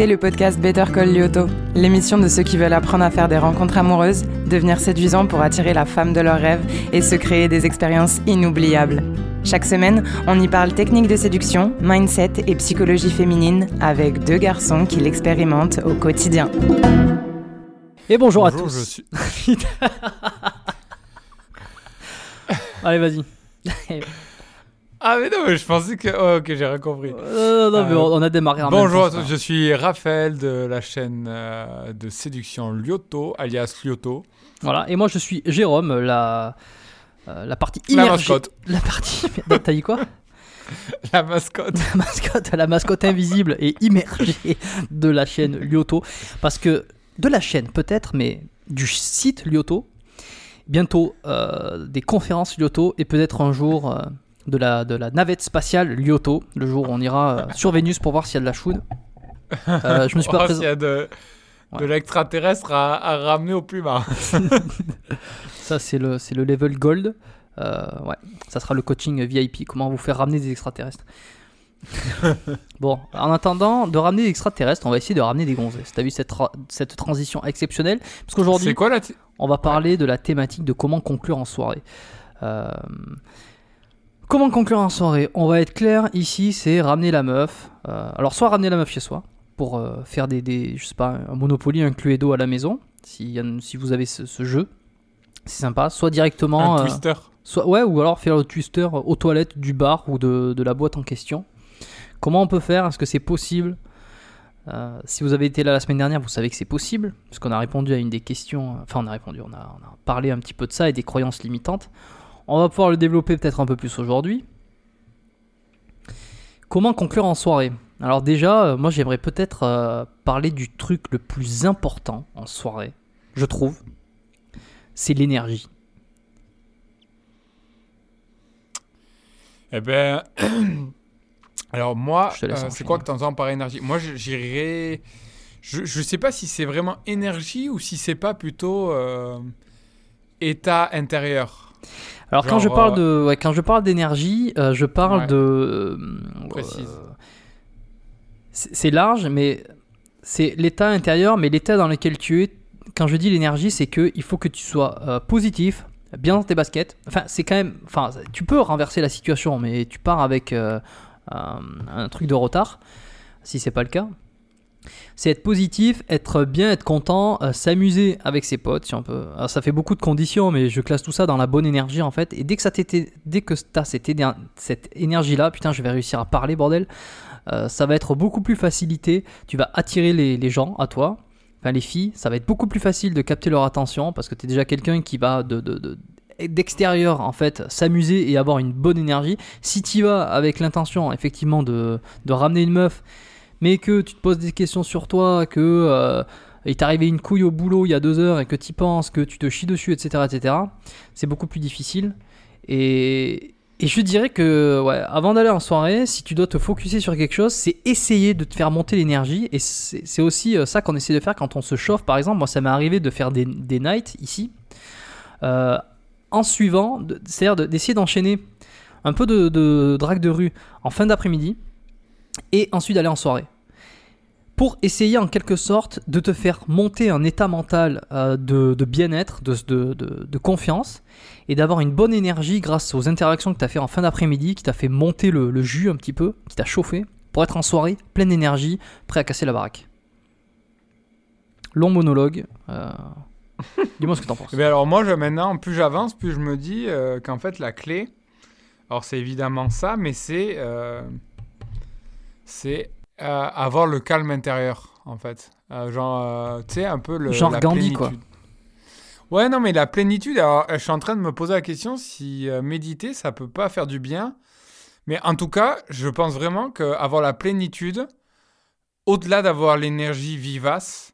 écoutez le podcast Better Call Lyoto, l'émission de ceux qui veulent apprendre à faire des rencontres amoureuses, devenir séduisants pour attirer la femme de leurs rêves et se créer des expériences inoubliables. Chaque semaine, on y parle technique de séduction, mindset et psychologie féminine avec deux garçons qui l'expérimentent au quotidien. Et bonjour, à Bonjour, tous. je suis- Allez, vas-y. Ah mais non, mais je pensais que... Oh, ok, j'ai rien compris. Euh, non, mais Euh, on on a démarré en Bonjour à même temps, tous, je suis Raphaël de la chaîne euh, de séduction Lyoto, alias Lyoto. Voilà. Et moi, je suis Jérôme, la, euh, la partie La immergée- mascotte. La partie. Merde, T'as dit quoi? La mascotte. La mascotte, la mascotte invisible et immergée de la chaîne Lyoto. Parce que de la chaîne, peut-être, mais du site Lyoto. Bientôt euh, des conférences Lyoto et peut-être un jour euh, de, la, de la navette spatiale Lyoto. Le jour où on ira euh, sur Vénus pour voir s'il y a de la choude. Euh, je me suis pas présent. s'il y a de, de Ouais. l'extraterrestre à, à ramener au plus bas. Ça, c'est le, c'est le level gold. Euh, ouais, ça sera le coaching VIP. Comment vous faire ramener des extraterrestres. bon, en attendant de ramener des extraterrestres, on va essayer de ramener des gonzesses. T'as vu cette, tra- cette transition exceptionnelle? Parce qu'aujourd'hui, C'est quoi la... t- on va parler de la thématique de comment conclure en soirée. Euh, Comment conclure en soirée? On va être clair ici, c'est ramener la meuf. Euh, alors soit ramener la meuf chez soi pour euh, faire des, des, je sais pas, un Monopoly, un Cluedo à la maison, si, si vous avez ce, ce jeu, c'est sympa. Soit directement, Un euh, twister. soit ouais, ou alors faire le twister aux toilettes du bar ou de, de la boîte en question. Comment on peut faire? Est-ce que c'est possible? Euh, Si vous avez été là la semaine dernière, vous savez que c'est possible, parce qu'on a répondu à une des questions. Enfin, on a répondu, on a, on a parlé un petit peu de ça et des croyances limitantes. On va pouvoir le développer peut-être un peu plus aujourd'hui. Comment conclure en soirée? Alors déjà, euh, moi j'aimerais peut-être euh, parler du truc le plus important en soirée, je trouve. C'est l'énergie. Eh ben... Alors moi, euh, c'est quoi que tu entends par énergie? Moi, j'irais... Je, je sais pas si c'est vraiment énergie ou si c'est pas plutôt euh, état intérieur. Alors quand je parle de, ouais, quand je parle d'énergie, euh, je parle Ouais. de, euh, Précise. c'est large, mais c'est l'état intérieur, mais l'état dans lequel tu es. Quand je dis l'énergie, c'est que il faut que tu sois euh, positif, bien dans tes baskets. Enfin, c'est quand même, enfin, tu peux renverser la situation, mais tu pars avec euh, un, un truc de retard, si c'est pas le cas. C'est être positif, être bien, être content, euh, s'amuser avec ses potes, si on peut. Ça fait beaucoup de conditions, mais je classe tout ça dans la bonne énergie en fait. Et dès que ça dès que t'as cette, cette énergie-là, putain, je vais réussir à parler, bordel. euh, ça va être beaucoup plus facilité. Tu vas attirer les, gens à toi, enfin les filles. Ça va être beaucoup plus facile de capter leur attention parce que tu es déjà quelqu'un qui va de- d'extérieur en fait s'amuser et avoir une bonne énergie. Si tu vas avec l'intention effectivement de, de ramener une meuf, mais que tu te poses des questions sur toi, que euh, il t'est arrivé une couille au boulot il y a deux heures et que tu penses que tu te chies dessus, etc., etc., c'est beaucoup plus difficile. Et, je dirais que, avant d'aller en soirée, si tu dois te focuser sur quelque chose, c'est essayer de te faire monter l'énergie. Et c'est aussi euh, ça qu'on essaie de faire quand on se chauffe. Par exemple, moi, ça m'est arrivé de faire des, nights ici, euh, en suivant, c'est-à-dire de- d'essayer d'enchaîner un peu de, de drague de rue en fin d'après-midi et ensuite d'aller en soirée. Pour essayer en quelque sorte de te faire monter un état mental euh, de, de bien-être, de, de- de- de confiance, et d'avoir une bonne énergie grâce aux interactions que tu as fait en fin d'après-midi, qui t'a fait monter le, le jus un petit peu, qui t'a chauffé, pour être en soirée, pleine d'énergie, prêt à casser la baraque. Long monologue. euh, Dis-moi ce que t'en penses. Eh ben alors moi, je, maintenant, plus j'avance, plus je me dis euh, qu'en fait, la clé, alors c'est évidemment ça, mais c'est euh, c'est euh, avoir le calme intérieur, en fait. Euh, genre, euh, tu sais, un peu le, Genre la Gandhi, quoi. Ouais, non, mais la plénitude, alors je suis en train de me poser la question si méditer, ça peut pas faire du bien. Mais en tout cas, je pense vraiment qu'avoir la plénitude, au-delà d'avoir l'énergie vivace,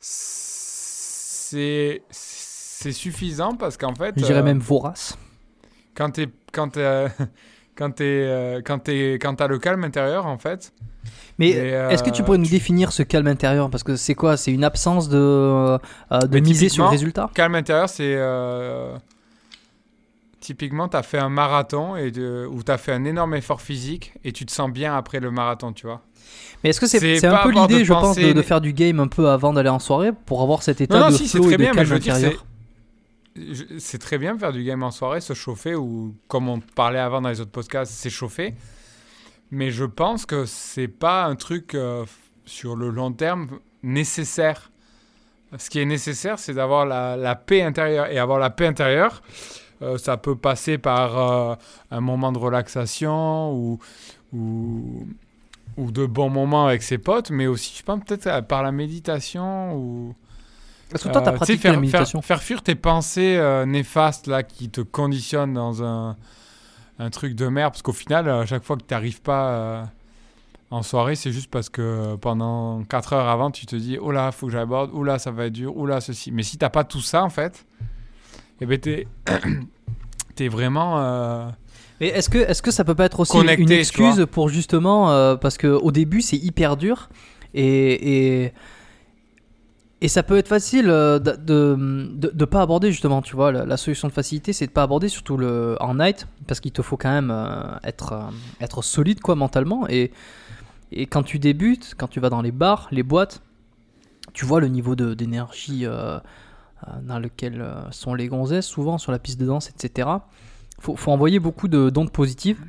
c'est c'est suffisant parce qu'en fait, Je dirais même vorace. quand t'es quand quand t'es euh, quand t'as le calme intérieur en fait. Mais et, est-ce que tu euh, pourrais nous définir ce calme intérieur? Parce que c'est quoi? C'est une absence de, euh, de miser sur le résultat? Calme intérieur, c'est euh, typiquement, tu as fait un marathon et de, où tu as fait un énorme effort physique et tu te sens bien après le marathon, tu vois. Mais est-ce que c'est c'est un peu l'idée, je pense, de, faire du game un peu avant d'aller en soirée pour avoir cet état Non, non, de si, c'est flow très et de bien, mais calme intérieur? C'est très bien faire du game en soirée, se chauffer, ou comme on parlait avant dans les autres podcasts, s'échauffer. Mais je pense que c'est pas un truc euh, sur le long terme nécessaire. Ce qui est nécessaire, c'est d'avoir la, paix intérieure. Et avoir la paix intérieure, euh, ça peut passer par euh, un moment de relaxation ou, ou, ou de bons moments avec ses potes, mais aussi, je pense, peut-être par la méditation ou. Est-ce que toi, tu as Euh, pratiqué faire, la méditation Faire, faire fuir tes pensées euh, néfastes là, qui te conditionnent dans un, un truc de merde. Parce qu'au final, à chaque fois que tu n'arrives pas euh, en soirée, c'est juste parce que pendant 4 heures avant, tu te dis Oh là, faut que j'aborde, oh là, ça va être dur, oh là, ceci. Mais si t'as pas tout ça, en fait, eh ben, t'es es vraiment. euh, Mais est-ce que, est-ce que ça peut pas être aussi Connecté, une excuse pour justement. euh, parce qu'au début, c'est hyper dur. Et. et et ça peut être facile euh, de, de, de- de pas aborder justement, tu vois, la, solution de facilité, c'est de pas aborder surtout le en night, parce qu'il te faut quand même euh, être euh, être solide quoi mentalement. Et et quand tu débutes, quand tu vas dans les bars, les boîtes, tu vois le niveau d'énergie dans lequel sont les gonzesses souvent sur la piste de danse, etc. Faut, faut envoyer beaucoup de d'ondes positives.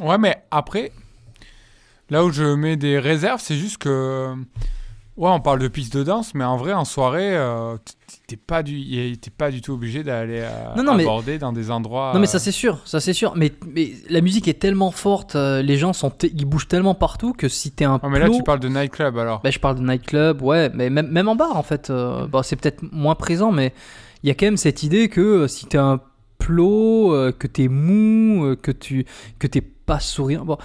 Ouais, mais après, là où je mets des réserves, c'est juste que. Ouais, on parle de piste de danse, mais en vrai, en soirée, euh, t'es pas, du... t'es pas du tout obligé d'aller euh, Non, non, mais- aborder dans des endroits. Non mais ça euh, c'est sûr, ça c'est sûr. Mais, mais la musique est tellement forte, euh, les gens sont, ils bougent tellement partout que si t'es un Ah, mais là, tu parles de nightclub alors. Bah, je parle de nightclub, ouais, mais même, même en bar en fait. euh, bon, c'est peut-être moins présent, mais il y a quand même cette idée que si t'es un plot, que t'es mou, que tu que t'es pas souriant. Bon,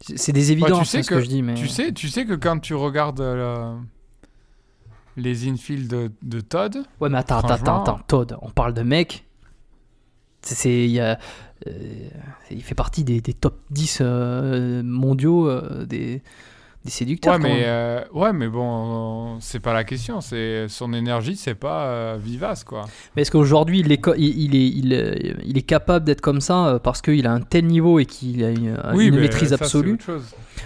c'est des évidences sais hein, ce que, que- je dis, mais Tu sais, tu sais que quand tu regardes euh, les infields de, de Todd, ouais, mais attends, attends, attends, franchement- attends, Todd, on parle de mec. C'est, il euh, il fait partie des, des top 10 euh, mondiaux des, des séducteurs. ouais, mais, euh, ouais, mais bon, c'est pas la question. C'est son énergie, c'est pas euh, vivace, quoi. Mais est-ce qu'aujourd'hui, il est, il, est, il, est- il est capable d'être comme ça euh, parce qu'il a un tel niveau et qu'il a une, maîtrise ça, absolue autre chose.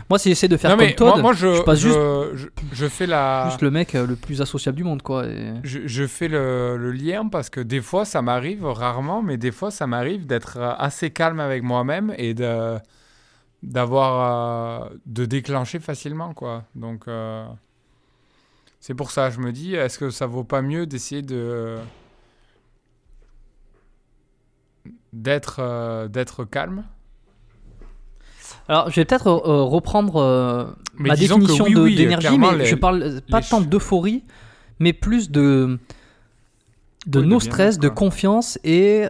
Moi, si j'essaie de faire non, comme Todd, moi, moi, je, je passe juste- je, je, je fais la. juste le mec le plus associable du monde, quoi. et- Je, fais le, le lien parce que des fois, ça m'arrive, rarement, mais des fois, ça m'arrive d'être assez calme avec moi-même et de d'avoir euh, de déclencher facilement, quoi. Donc, euh, c'est pour ça, je me dis, est-ce que ça vaut pas mieux d'essayer de d'être euh, d'être calme? Alors, je vais peut-être reprendre ma définition oui, d'énergie, mais les- je parle pas tant d'euphorie, mais plus de de no stress, de confiance et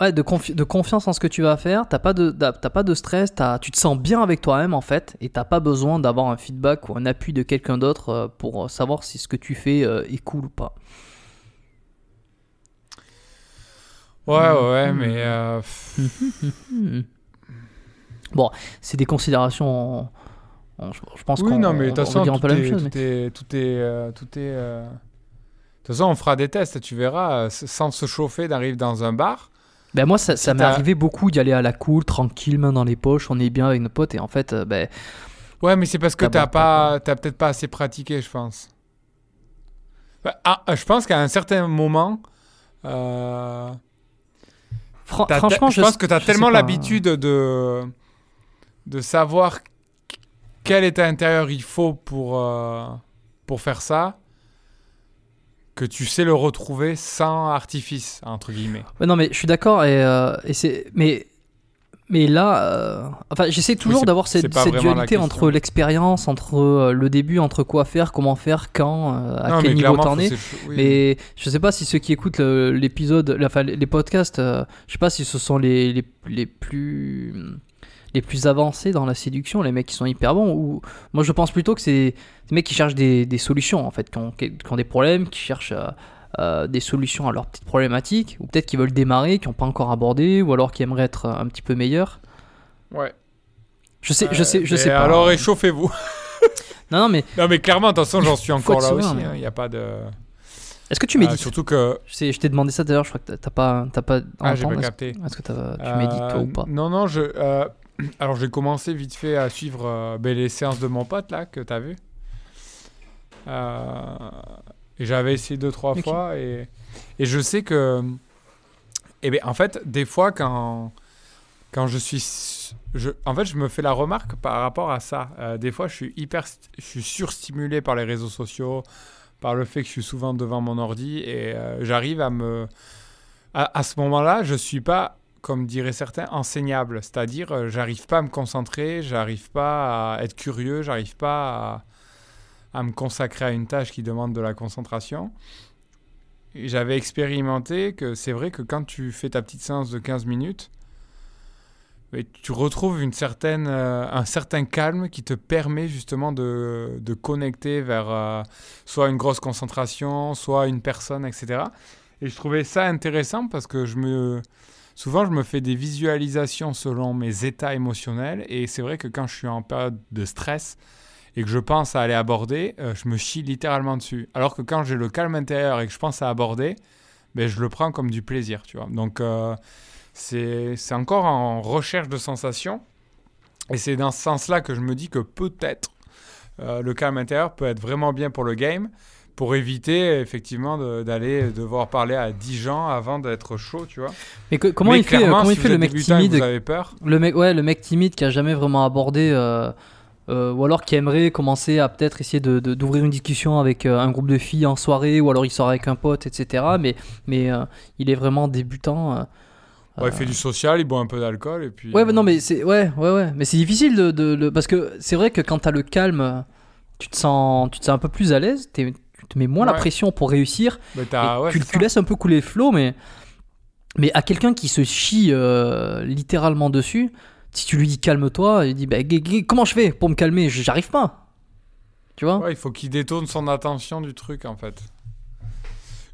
ouais, de, confi- de confiance en ce que tu vas faire. T'as pas de pas de stress, t'as- tu te sens bien avec toi-même en fait, et t'as pas besoin d'avoir un feedback ou un appui de quelqu'un d'autre euh, pour savoir si ce que tu fais euh, est cool ou pas. Ouais, ouais, Hmm. mais euh. Bon, c'est des considérations. on- je, je pense oui, qu'on non, mais de toute façon, tout peu la même est, chose. mais- tout est, tout est, euh, tout est, euh, De toute façon, on fera des tests, tu verras. euh, Sans se chauffer, d'arriver dans un bar. Ben moi, ça, m'est arrivé beaucoup d'y aller à la cool, tranquille, main dans les poches, on est bien avec nos potes, et en fait, euh, ben, Ouais, mais c'est parce que T'as pas, t'as peut-être pas assez pratiqué, je pense. Bah, ah, je pense qu'à un certain moment, euh, franchement, je pense que t'as je sais tellement l'habitude de de savoir quel état intérieur il faut pour euh, pour faire ça, que tu sais le retrouver sans artifice entre guillemets. Ouais, non, mais je suis d'accord, et, euh, et c'est, mais, mais là, euh, enfin, j'essaie toujours d'avoir cette, dualité entre l'expérience, entre euh, le début, entre quoi faire, comment faire, quand, euh, à Non, quel niveau t'en es. oui. Mais je sais pas si ceux qui écoutent l'épisode, enfin les podcasts, je sais pas si ce sont les, les, les plus les plus avancés dans la séduction, les mecs qui sont hyper bons. Ou moi je pense plutôt que c'est des mecs qui cherchent des, des solutions en fait, qui ont, qui ont des problèmes, qui cherchent euh, euh, des solutions à leurs petites problématiques, ou peut-être qui veulent démarrer, qui n'ont pas encore abordé, ou alors qui aimeraient être un petit peu meilleurs. Ouais. Je sais, je sais, je Euh, sais pas. Alors échauffez-vous. Non, non mais Non mais clairement, de toute façon, j'en suis encore là aussi. Il n'y a pas de. Est-ce que tu Euh, médites surtout que. Je sais, je t'ai demandé ça d'ailleurs, je crois que t'as- pas, t'as pas. Ah, j'ai pas capté. Est-ce que tu Euh, médites toi ou pas? Non, non, je. euh, alors, j'ai commencé vite fait à suivre euh, ben, les séances de mon pote, là, que t'as vu. Euh, et j'avais essayé deux, trois fois. Et, et je sais que. Eh ben, en fait, des fois, quand, quand je suis. Je, en fait, je me fais la remarque par rapport à ça. Euh, des fois, je suis hyper. Je suis surstimulé par les réseaux sociaux, par le fait que je suis souvent devant mon ordi. Et j'arrive à me. À, à ce moment-là, je suis pas, comme diraient certains, enseignable. C'est-à-dire, euh, j'arrive pas à me concentrer, j'arrive pas à être curieux, j'arrive pas à, me consacrer à une tâche qui demande de la concentration. J'avais expérimenté que c'est vrai que quand tu fais ta petite séance de 15 minutes, tu retrouves une certaine, euh, un certain calme qui te permet justement de, de connecter vers euh, soit une grosse concentration, soit une personne, etc. Et je trouvais ça intéressant parce que je me, souvent je me fais des visualisations selon mes états émotionnels et c'est vrai que quand je suis en période de stress et que je pense à aller aborder, euh, je me chie littéralement dessus. Alors que quand j'ai le calme intérieur et que je pense à aborder, ben, je le prends comme du plaisir, tu vois. Donc euh, c'est encore en recherche de sensations et c'est dans ce sens-là que je me dis que peut-être euh, le calme intérieur peut être vraiment bien pour le game pour éviter effectivement de- d'aller devoir parler à 10 gens avant d'être chaud, tu vois. Mais que- comment Mais il fait, euh, comment si il fait le mec timide Vous avez peur Le mec, ouais, le mec timide qui a jamais vraiment abordé, euh, euh, ou alors qui aimerait commencer à peut-être essayer de, de- d'ouvrir une discussion avec euh, un groupe de filles en soirée, ou alors il sort avec un pote, etc. Mais, mais euh, il est vraiment débutant. euh, Ouais, Il fait du social, il boit un peu d'alcool et puis. Ouais, mais non, mais c'est ouais, ouais, ouais. Mais c'est difficile de, de- de- parce que c'est vrai que quand t'as le calme, tu te sens, tu te sens un peu plus à l'aise. t'es- Tu te mets moins la pression pour réussir. T'as- ouais, tu, tu laisses un peu couler le flow, mais mais à quelqu'un qui se chie euh, littéralement dessus, si tu lui dis calme-toi, il dit bah, comment je fais pour me calmer? J'arrive pas. Tu vois? Ouais, il faut qu'il détourne son attention du truc en fait.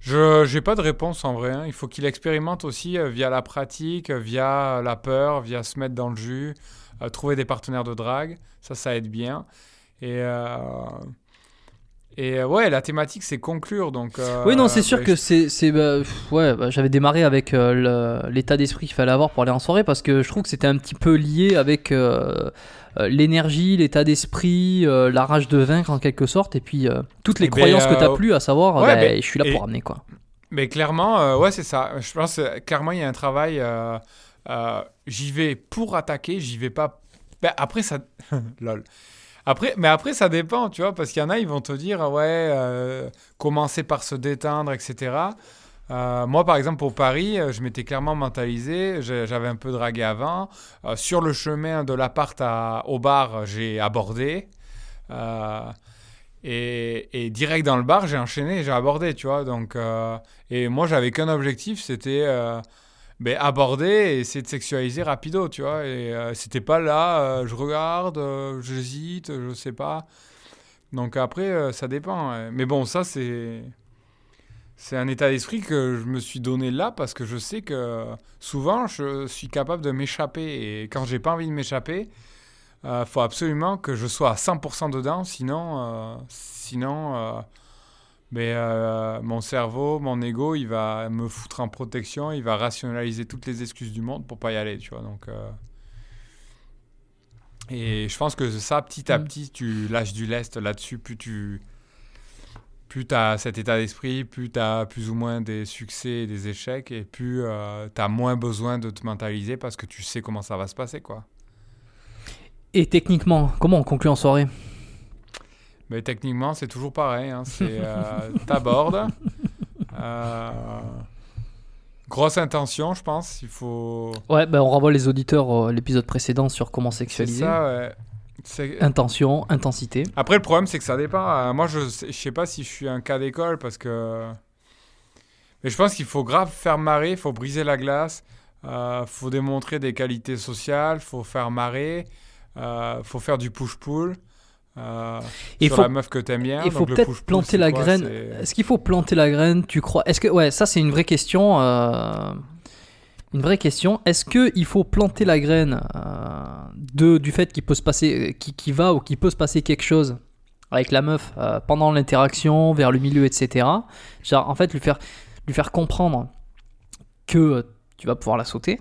Je j'ai pas de réponse en vrai. hein. Il faut qu'il expérimente aussi euh, via la pratique, euh, via la peur, via se mettre dans le jus, euh, trouver des partenaires de drague. Ça, ça aide bien. Et et euh, ouais, la thématique c'est conclure donc. euh, Oui, non, c'est sûr bah, que c'est. c'est bah, ouais, bah, j'avais démarré avec euh, l'état d'esprit qu'il fallait avoir pour aller en soirée parce que je trouve que c'était un petit peu lié avec euh, l'énergie, l'état d'esprit, la rage de vaincre en quelque sorte, et puis toutes les Eh ben, croyances que tu as plus, à savoir, ouais, bah, je suis là et- pour amener quoi. Mais clairement, ouais, c'est ça. Je pense clairement, il y a un travail. j'y vais pour attaquer, j'y vais pas. Ben, après, ça. Lol. Après, mais après, ça dépend, tu vois, parce qu'il y en a, ils vont te dire, ouais, euh, commencer par se détendre, etc. Euh, moi, par exemple, pour Paris, euh, je m'étais clairement mentalisé. J'avais un peu dragué avant. Euh, sur le chemin de l'appart au bar, j'ai abordé. Et, et direct dans le bar, j'ai enchaîné, j'ai abordé, tu vois. Donc, et moi, j'avais qu'un objectif, c'était ben, aborder et essayer de sexualiser rapido, tu vois. Et euh, c'était pas là, euh, je regarde, euh, j'hésite, je sais pas. Donc après, euh, ça dépend. Mais bon, ça, c'est. C'est un état d'esprit que je me suis donné là parce que je sais que souvent je suis capable de m'échapper et quand j'ai pas envie de m'échapper, il faut absolument que je sois à 100% dedans, sinon, sinon mais, euh, mon cerveau, mon ego, il va me foutre en protection, il va rationaliser toutes les excuses du monde pour pas y aller, tu vois. Donc, euh, Et je pense que ça, petit à Mm. petit, tu lâches du lest là-dessus, plus tu plus as cet état d'esprit, plus tu as plus ou moins des succès et des échecs, et plus tu as moins besoin de te mentaliser parce que tu sais comment ça va se passer, quoi. Et techniquement, comment on conclut en soirée? Mais techniquement, c'est toujours pareil. Hein. C'est euh, t'abordes. Euh, grosse intention, je pense. Il faut. Ouais, bah, on renvoie les auditeurs à l'épisode précédent sur comment C'est sexualiser. ça, ouais. C'est- Intention, intensité. Après, le problème, c'est que ça dépend. Euh, moi, je sais, je sais pas si je suis un cas d'école parce que. Mais je pense qu'il faut grave faire marrer, il faut briser la glace, il faut démontrer des qualités sociales, faut faire marrer, il faut faire du push-pull. Euh, Et sur faut- la meuf que t'aimes bien. Il faut peut-être planter la quoi graine. Est-ce qu'il faut planter la graine, tu crois? Est-ce que ouais, ça c'est une vraie question. euh, Une vraie question. Est-ce que il faut planter la graine euh, de du fait qu'il peut se passer, qui, qui va ou qu'il peut se passer quelque chose avec la meuf euh, pendant l'interaction, vers le milieu, etc. Genre, en fait, lui faire, lui faire comprendre que tu vas pouvoir la sauter,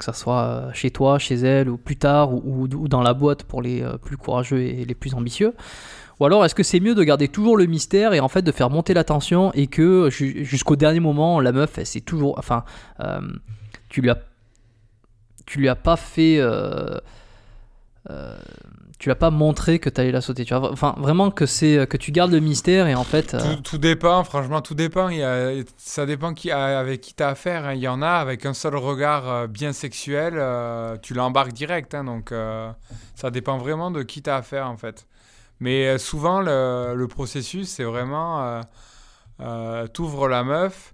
que ça soit euh, chez toi, chez elle, ou plus tard, ou, dans la boîte pour les euh, plus courageux et les plus ambitieux. Ou alors, est-ce que c'est mieux de garder toujours le mystère et en fait de faire monter la tension et que ju- jusqu'au dernier moment, la meuf, elle c'est toujours. Enfin, euh, tu lui as. Tu lui as pas fait. Tu lui as pas montré que tu allais la sauter. Tu vois, enfin, vraiment que c'est que tu gardes le mystère et en fait. euh, Tout, dépend, franchement, tout dépend. Ça dépend avec qui tu as affaire. hein. Il y en a avec un seul regard euh, bien sexuel, euh, tu l'embarques direct. hein. donc, ça dépend vraiment de qui tu as affaire, en fait. Mais souvent, le, processus, c'est vraiment t'ouvres la meuf.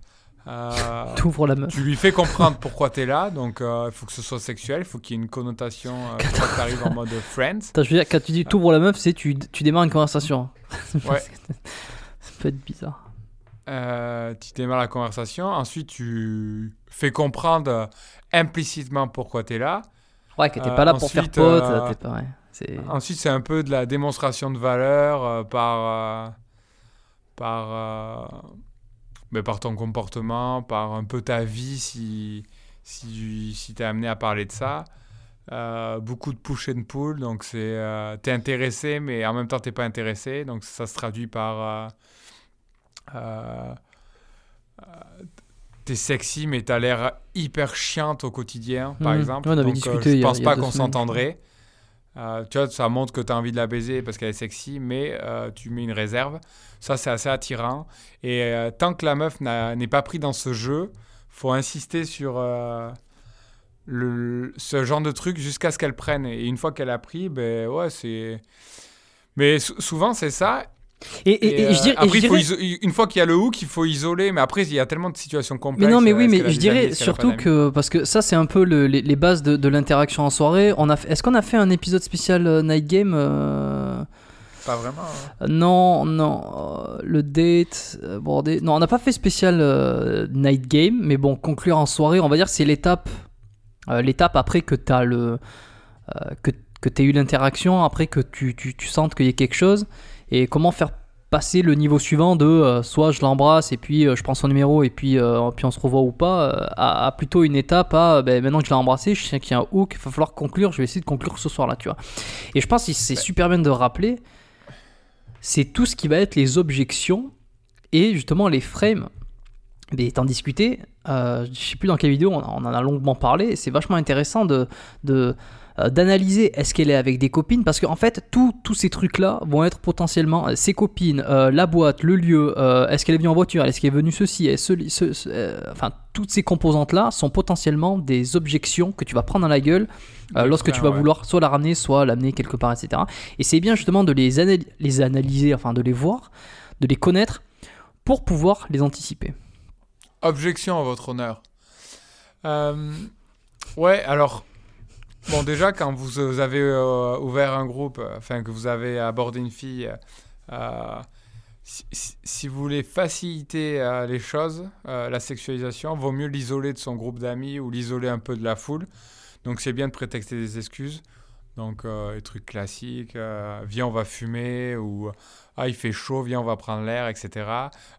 Euh, T'ouvres la meuf. tu lui fais comprendre pourquoi tu es là, donc euh, il faut que ce soit sexuel, il faut qu'il y ait une connotation euh, Quand- quand tu arrives en mode friends. Attends, je veux dire, quand tu dis t'ouvres la meuf, c'est tu, tu démarres une conversation. Ouais. Ça peut être bizarre. Euh, tu démarres la conversation, ensuite tu fais comprendre euh, implicitement pourquoi tu es là. Ouais, que t'es Euh, pas là pour faire ensuite, pote. euh, t'es pas, ouais, c'est... Ensuite, c'est un peu de la démonstration de valeur euh, par, euh, par, mais par ton comportement, par un peu ta vie si, si, si tu es amené à parler de ça. Euh, beaucoup de push and pull, donc c'est euh, t'es intéressé, mais en même temps t'es pas intéressé, donc ça se traduit par euh, euh, t'es sexy, mais t'as l'air hyper chiante au quotidien, par Mhm. exemple. Ouais, on avait donc, euh, discuté je pense il y a pas qu'on s'entendrait. Euh, tu vois, ça montre que tu as envie de la baiser parce qu'elle est sexy, mais euh, tu mets une réserve. Ça, c'est assez attirant. Et euh, tant que la meuf n'est pas pris dans ce jeu, faut insister sur le, ce genre de truc jusqu'à ce qu'elle prenne. Et une fois qu'elle a pris, ben ouais, c'est. Mais sou- souvent, c'est ça. Et, et- Et, et je euh, dirais, et après, je dirais- iso- une fois qu'il y a le hook, il faut isoler. Mais après, il y a tellement de situations complexes. Mais non, mais euh, oui, mais je dirais surtout que parce que ça, c'est un peu le- les, les bases de, de l'interaction en soirée. On a, fait- est-ce qu'on a fait un épisode spécial euh, night game euh, Pas vraiment. hein. euh, Non, non, euh, le date, euh, bordé. Non, on n'a pas fait spécial euh, night game, mais bon, conclure en soirée, on va dire, c'est l'étape, euh, l'étape après que tu as le, euh, que que tu eu l'interaction, après que tu, tu, tu sentes qu'il y a quelque chose, et comment faire passer le niveau suivant de euh, soit je l'embrasse et puis euh, je prends son numéro et puis, euh, puis on se revoit ou pas, à, à plutôt une étape à ben, maintenant que je l'ai embrassé, je sais qu'il y a un hook, il va falloir conclure, je vais essayer de conclure ce soir-là, tu vois. Et je pense que c'est super bien de rappeler, c'est tout ce qui va être les objections et justement les frames. Mais étant discuté, euh, je sais plus dans quelle vidéo on, on en a longuement parlé, et c'est vachement intéressant de, de, euh, d'analyser est-ce qu'elle est avec des copines parce qu'en fait tout- tous ces trucs là vont être potentiellement euh, ses copines euh, la boîte le lieu est-ce qu'elle est venue en voiture est-ce qu'elle est venue ceci est ce, ce- enfin toutes ces composantes là sont potentiellement des objections que tu vas prendre dans la gueule euh, lorsque tu vas ouais. vouloir soit la ramener soit l'amener quelque part etc et c'est bien justement de les, anal- les analyser enfin de les voir de les connaître pour pouvoir les anticiper Objection à votre honneur. Euh, ouais, alors, bon, déjà, quand vous, vous avez euh, ouvert un groupe, euh, enfin, que vous avez abordé une fille, euh, si, vous voulez faciliter euh, les choses, euh, la sexualisation, vaut mieux l'isoler de son groupe d'amis ou l'isoler un peu de la foule. Donc, c'est bien de prétexter des excuses. Donc, euh, les trucs classiques, euh, viens, on va fumer, ou ah, il fait chaud, viens, on va prendre l'air, etc.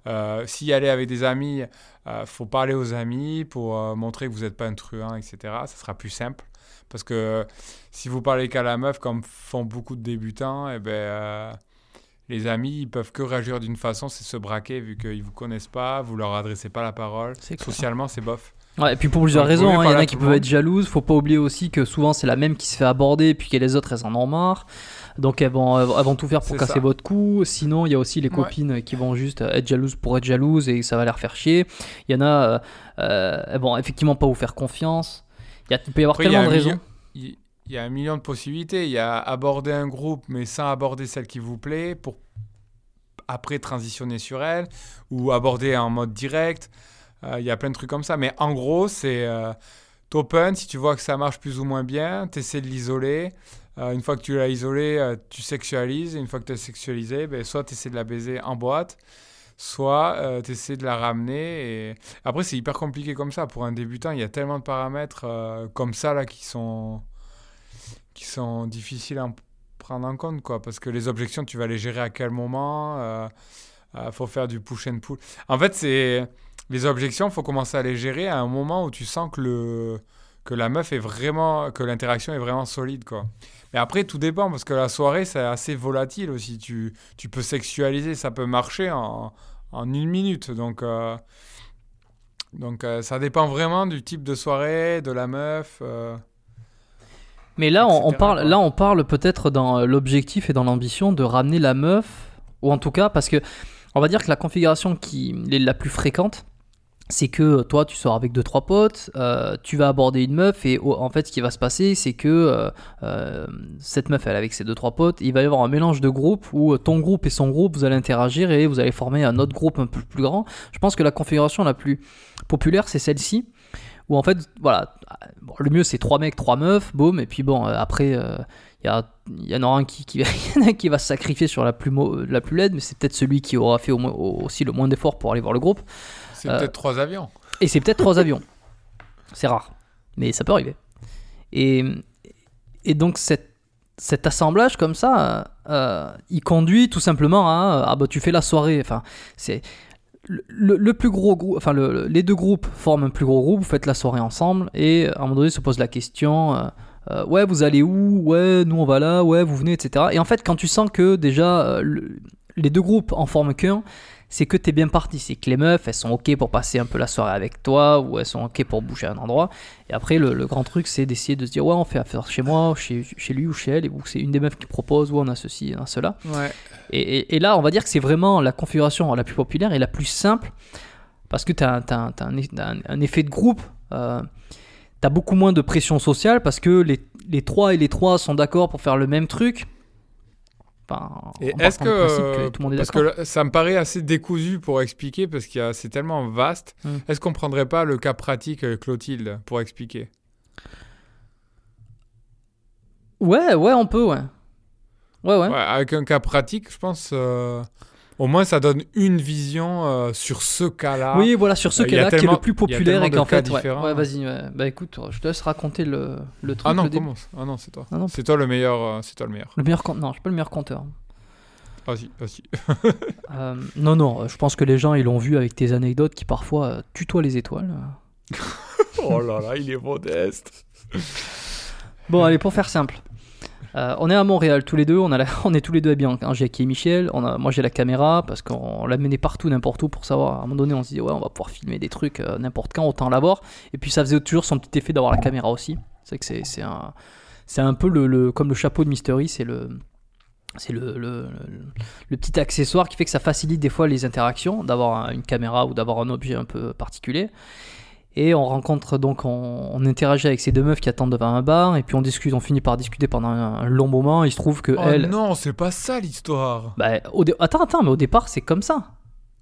Euh, si aller avec des amis, euh, faut parler aux amis pour euh, montrer que vous n'êtes pas un truand, etc. Ça sera plus simple. Parce que euh, si vous parlez qu'à la meuf, comme font beaucoup de débutants, eh ben, euh, les amis, ils peuvent que réagir d'une façon, c'est se braquer, vu qu'ils ne vous connaissent pas, vous leur adressez pas la parole. Socialement, c'est bof. Ouais, et puis pour plusieurs Donc, raisons, hein, il y en a qui peuvent être jalouses, faut pas oublier aussi que souvent c'est la même qui se fait aborder, puis que les autres elles en ont marre, donc elles vont, elles vont tout faire pour casser ça. votre cou, sinon il y a aussi les Ouais. copines qui vont juste être jalouses pour être jalouses et ça va les faire chier, il y en a, euh, euh, elles vont effectivement pas vous faire confiance, il, y a, il peut y avoir Après, il y a tellement de raisons. million- Il y a un million de possibilités. Il y a aborder un groupe, mais sans aborder celle qui vous plaît, pour après transitionner sur elle, ou aborder en mode direct. Euh, Il y a plein de trucs comme ça. Mais en gros, c'est euh, t'open. Si tu vois que ça marche plus ou moins bien, tu essaies de l'isoler. Euh, une fois que tu l'as isolé, euh, tu sexualises. Et une fois que tu as sexualisé, ben, soit tu essaies de la baiser en boîte, soit tu essaies de la ramener. Et... Après, c'est hyper compliqué comme ça. Pour un débutant, il y a tellement de paramètres euh, comme ça là, qui, sont... qui sont difficiles à prendre en compte, quoi. Parce que les objections, tu vas les gérer à quel moment euh, euh, faut faire du push and pull. En fait, c'est les objections, faut commencer à les gérer à un moment où tu sens que le que la meuf est vraiment que l'interaction est vraiment solide, quoi. Mais après, tout dépend parce que la soirée, c'est assez volatile aussi. Tu, tu peux sexualiser, ça peut marcher en, en une minute. Donc, euh, donc euh, ça dépend vraiment du type de soirée, de la meuf. euh. Mais là, on, parle, là, on parle peut-être dans l'objectif et dans l'ambition de ramener la meuf, ou en tout cas, parce que on va dire que la configuration qui est la plus fréquente, c'est que toi, tu sors avec deux trois potes, euh, tu vas aborder une meuf, et au- en fait, ce qui va se passer, c'est que euh, euh, cette meuf, elle avec ses deux trois potes, il va y avoir un mélange de groupes où ton groupe et son groupe, vous allez interagir et vous allez former un autre groupe un peu plus grand. Je pense que la configuration la plus populaire, c'est celle-ci où en fait, voilà, le mieux c'est trois mecs, trois meufs, boum, et puis bon, euh, après, il y, en aura un qui, va se sacrifier sur la plus, la plus laide, mais c'est peut-être celui qui aura fait aussi le moins d'efforts pour aller voir le groupe. C'est Euh, peut-être trois avions. Et c'est peut-être trois avions. C'est rare, mais ça peut arriver. Et, et donc cette, cet assemblage comme ça, euh, il conduit tout simplement à ah bah tu fais la soirée. Enfin, c'est le, plus gros groupe, enfin le- le- les deux groupes forment un plus gros groupe. Vous faites la soirée ensemble et à un moment donné se pose la question. euh, euh, ouais, vous allez où? Ouais, nous on va là. Ouais, vous venez, etc. Et en fait, quand tu sens que déjà euh, le- les deux groupes en forment qu'un, c'est que t'es bien parti. C'est que les meufs, elles sont ok pour passer un peu la soirée avec toi, ou elles sont ok pour bouger à un endroit. Et après, le, le grand truc, c'est d'essayer de se dire, ouais, on fait affaire chez moi, chez, chez lui ou chez elle, et ou c'est une des meufs qui propose, ou on a ceci, on a cela. Ouais. Et, et- et là, on va dire que c'est vraiment la configuration la plus populaire et la plus simple, parce que tu as, un, t'as un eff- t'as un- un effet de groupe. Euh, tu as beaucoup moins de pression sociale parce que les, les trois et les trois sont d'accord pour faire le même truc. Enfin, Et est-ce que, tout le monde est parce que ça me paraît assez décousu pour expliquer parce a- c'est tellement vaste. Hmm. Est-ce qu'on prendrait pas le cas pratique avec Clotilde pour expliquer? Ouais, ouais, on peut, ouais. Ouais, ouais. Ouais, Avec un cas pratique, je pense. euh, au moins, ça donne une vision euh, sur ce cas-là. Oui, voilà, sur ce Euh, cas-là qui est le plus populaire et qu'en cas fait, ouais, ouais, vas-y, ouais. bah écoute, je te laisse raconter le, le truc. Ah non, commence. Ah non, c'est toi. Ah non. C'est toi le meilleur. euh, c'est toi le meilleur. Le meilleur compte, non, je suis pas le meilleur compteur. Vas-y, vas-y. Euh, non, non, je pense que les gens ils l'ont vu avec tes anecdotes qui parfois euh, tutoient les étoiles. oh là là, il est modeste. Bon, allez, pour faire simple. Euh, on est à Montréal tous les deux, on, a est tous les deux en en Jackie et Michel. Moi j'ai la caméra parce qu'on l'a mené partout, n'importe où pour savoir. À un moment donné, on se dit ouais, on va pouvoir filmer des trucs euh, n'importe quand, autant l'avoir. Et puis ça faisait toujours son petit effet d'avoir la caméra aussi. C'est que c'est, un, un peu le, comme le chapeau de Mystery, c'est le. Le, le, petit accessoire qui fait que ça facilite des fois les interactions, d'avoir un- une caméra ou d'avoir un objet un peu particulier. Et on rencontre donc, on, on interagit avec ces deux meufs qui attendent devant un bar, et puis on discute, on finit par discuter pendant un, un long moment. Il se trouve que Oh elle, non, c'est pas ça l'histoire. bah, au dé- attends, attends, mais au départ c'est comme ça.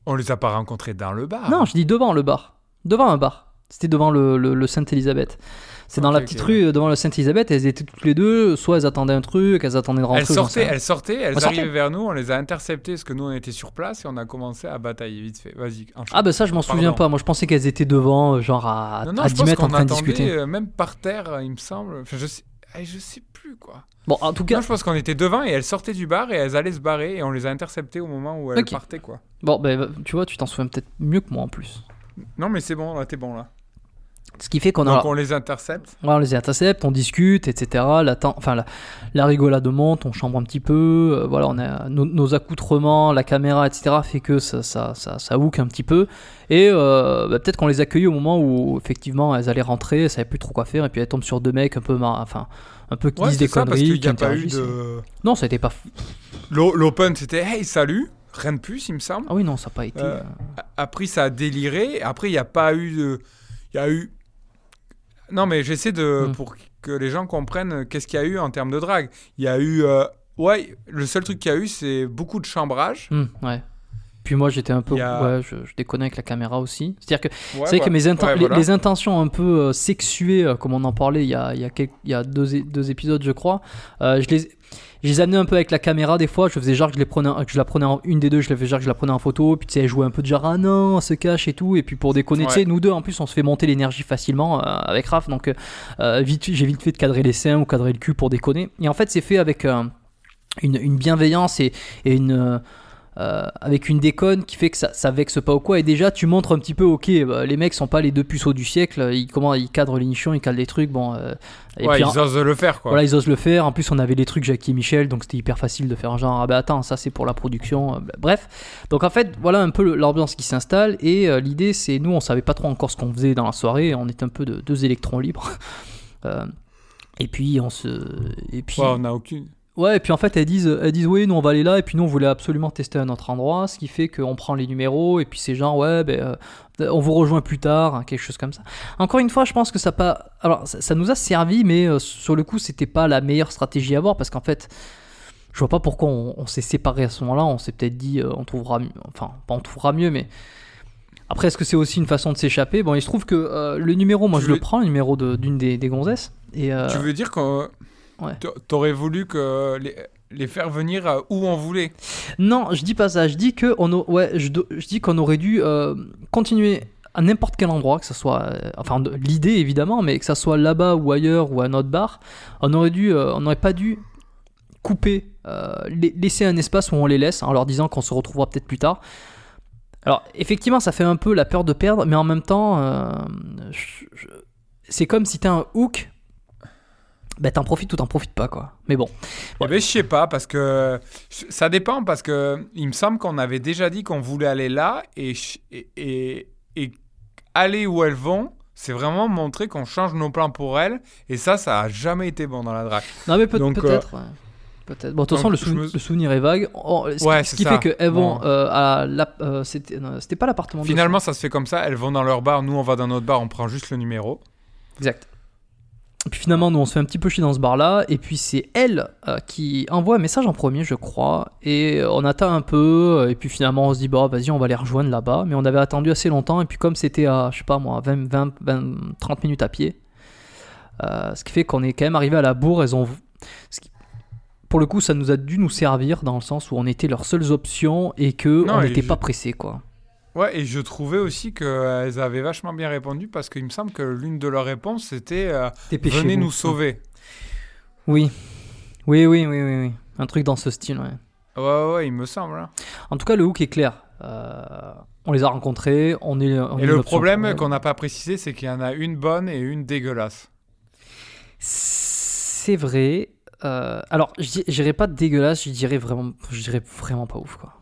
On les a pas rencontrés dans le bar. Non, je dis devant le bar, devant un bar. C'était devant le, le, le Sainte-Élisabeth. C'est dans la petite rue euh, devant le Sainte-Élisabeth. Elles étaient toutes les deux, soit elles attendaient un truc, elles attendaient de rentrer. Elles sortaient, elles sortaient, elles arrivaient vers nous, on les a interceptées parce que nous on était sur place et on a commencé à batailler vite fait. Vas-y. Ah bah ça je m'en souviens pas. Moi je pensais qu'elles étaient devant, euh, genre à, non, non, à je 10 pense mètres en train de discuter. euh, même par terre, il me semble. Enfin, je sais, eh, je sais plus quoi. Bon, en tout cas, Non, je pense qu'on était devant et elles sortaient du bar et elles allaient se barrer et on les a interceptées au moment où elles partaient quoi. bon, bah, tu vois, tu t'en souviens peut-être mieux que moi en plus. Non mais c'est bon, là t'es bon là. Ce qui fait qu'on a, Donc on les intercepte. Ouais, on les intercepte, on discute, etc. La, enfin, la, la rigolade monte, on chambre un petit peu. euh, voilà, on a nos, nos accoutrements, la caméra, etc. fait que ça, ça, ça, ça hook un petit peu. Et euh, bah, peut-être qu'on les accueille au moment où effectivement elles allaient rentrer, elles savaient plus trop quoi faire, et puis elles tombent sur deux mecs un peu, enfin, un peu qui Ouais, disent des ça parce conneries, qui n'y a pas eu de. Non, ça n'était pas. L'open c'était hey salut, rien de plus il me semble. Ah oui, non, ça n'a pas été. Euh, euh, Après, ça a déliré. Après, il n'y a pas eu de. Il y a eu. Non, mais j'essaie de. Hmm. Pour que les gens comprennent qu'est-ce qu'il y a eu en termes de drague. Il y a eu. euh, Ouais, le seul truc qu'il y a eu, c'est beaucoup de chambrage. hum, ouais. Puis moi j'étais un peu. A- Ouais, je, je déconne avec la caméra aussi. C'est-à-dire que Ouais, c'est vrai que mes inten- ouais, les, voilà. les intentions un peu euh, sexuées, euh, comme on en parlait il y a, il y a, quelques- il y a deux, deux épisodes, je crois, je, les, je les amenais un peu avec la caméra des fois. Je faisais genre que je, les prenais, que je la prenais en une des deux, je faisais genre que je la prenais en photo. Puis tu sais, elle jouait un peu de genre ah non, on se cache et tout. Et puis pour déconner, tu sais, nous deux en plus, on se fait monter l'énergie facilement euh, avec Raph. Donc euh, euh, vite, j'ai vite fait de cadrer les seins ou cadrer le cul pour déconner. Et en fait, c'est fait avec. euh, une, une bienveillance et, et une. Euh, avec une déconne qui fait que ça, ça vexe pas ou quoi et déjà tu montres un petit peu ok bah, les mecs sont pas les deux puceaux du siècle ils comment ils cadrent les nichons ils calent des trucs bon euh, et ouais, puis, ils osent le faire, quoi. voilà, ils osent le faire. En plus, on avait les trucs Jackie et Michel, donc c'était hyper facile de faire un genre, ah bah attends, ça c'est pour la production. Euh, bah, Bref, donc en fait, voilà un peu l'ambiance qui s'installe. Et euh, l'idée, c'est nous, on savait pas trop encore ce qu'on faisait dans la soirée. On était un peu de, deux électrons libres. Et puis, on se. Et puis, Ouais, on a aucune. Ouais, et puis en fait, elles disent, elles disent oui, nous on va aller là, et puis nous on voulait absolument tester un autre endroit, ce qui fait qu'on prend les numéros, et puis c'est genre, ouais, ben, euh, on vous rejoint plus tard, hein, quelque chose comme ça. Encore une fois, je pense que ça pas. Alors, ça, ça nous a servi, mais euh, sur le coup, c'était pas la meilleure stratégie à avoir, parce qu'en fait, je vois pas pourquoi on, on s'est séparés à ce moment-là, on s'est peut-être dit, euh, on trouvera mieux, enfin, pas on trouvera mieux, mais. Après, est-ce que c'est aussi une façon de s'échapper? Bon, il se trouve que le numéro, moi Tu je le prends, le numéro de- d'une des, des gonzesses. Et, Tu veux dire que Ouais. t'aurais voulu que les, les faire venir où on voulait? Non, je dis pas ça. Je dis que on a- ouais, je, dis qu'on aurait dû euh, continuer à n'importe quel endroit, que ce soit, euh, enfin l'idée évidemment, mais que ça soit là-bas ou ailleurs ou à notre bar, on aurait dû, euh, on n'aurait pas dû couper, la- laisser un espace où on les laisse, en leur disant qu'on se retrouvera peut-être plus tard. Alors effectivement, ça fait un peu la peur de perdre, mais en même temps, c'est comme si t'as un hook. Bah t'en profites ou t'en profites pas quoi. Mais bon. Eh ben, je sais pas, parce que ça dépend, parce que il me semble qu'on avait déjà dit qu'on voulait aller là, et, ch- et, et, et aller où elles vont, c'est vraiment montrer qu'on change nos plans pour elles, et ça, ça a jamais été bon dans la drague. Non mais peut- Donc, peut-être. ouais. Peut-être. Bon, de toute façon, le, sou- me- le souvenir est vague. Oh, ce, Ouais, qui- ce qui fait qu'elles vont Bon. euh, à la. euh, c'était non, c'était pas l'appartement. de Finalement, ça se fait comme ça, elles vont dans leur bar, nous on va dans notre bar, on prend juste le numéro. Exact. Et puis finalement, nous, on se fait un petit peu chier dans ce bar-là. Et puis c'est elle euh, qui envoie un message en premier, je crois. Et euh, on attend un peu. euh, Et puis finalement, on se dit, bah vas-y, on va les rejoindre là-bas. Mais on avait attendu assez longtemps. Et puis comme c'était à, je sais pas moi, 20, 20, 20, 30 minutes à pied. euh, ce qui fait qu'on est quand même arrivé à la bourre. Elles ont. ce qui- Pour le coup, ça nous a dû nous servir dans le sens où on était leurs seules options et que Non, on n'était pas pressé quoi. Ouais, et je trouvais aussi qu'elles avaient vachement bien répondu, parce qu'il me semble que l'une de leurs réponses, c'était euh. Venez nous sauver. Oui. Oui, oui, oui, oui, oui. Un truc dans ce style, ouais. Ouais, ouais, il me semble. hein. En tout cas, le hook est clair. Euh, on les a rencontrés, on est. on Et le problème qu'on n'a pas précisé, c'est qu'il y en a une bonne et une dégueulasse. C'est vrai. Euh, alors, je dirais pas dégueulasse, je dirais vraiment, je dirais vraiment pas ouf, quoi.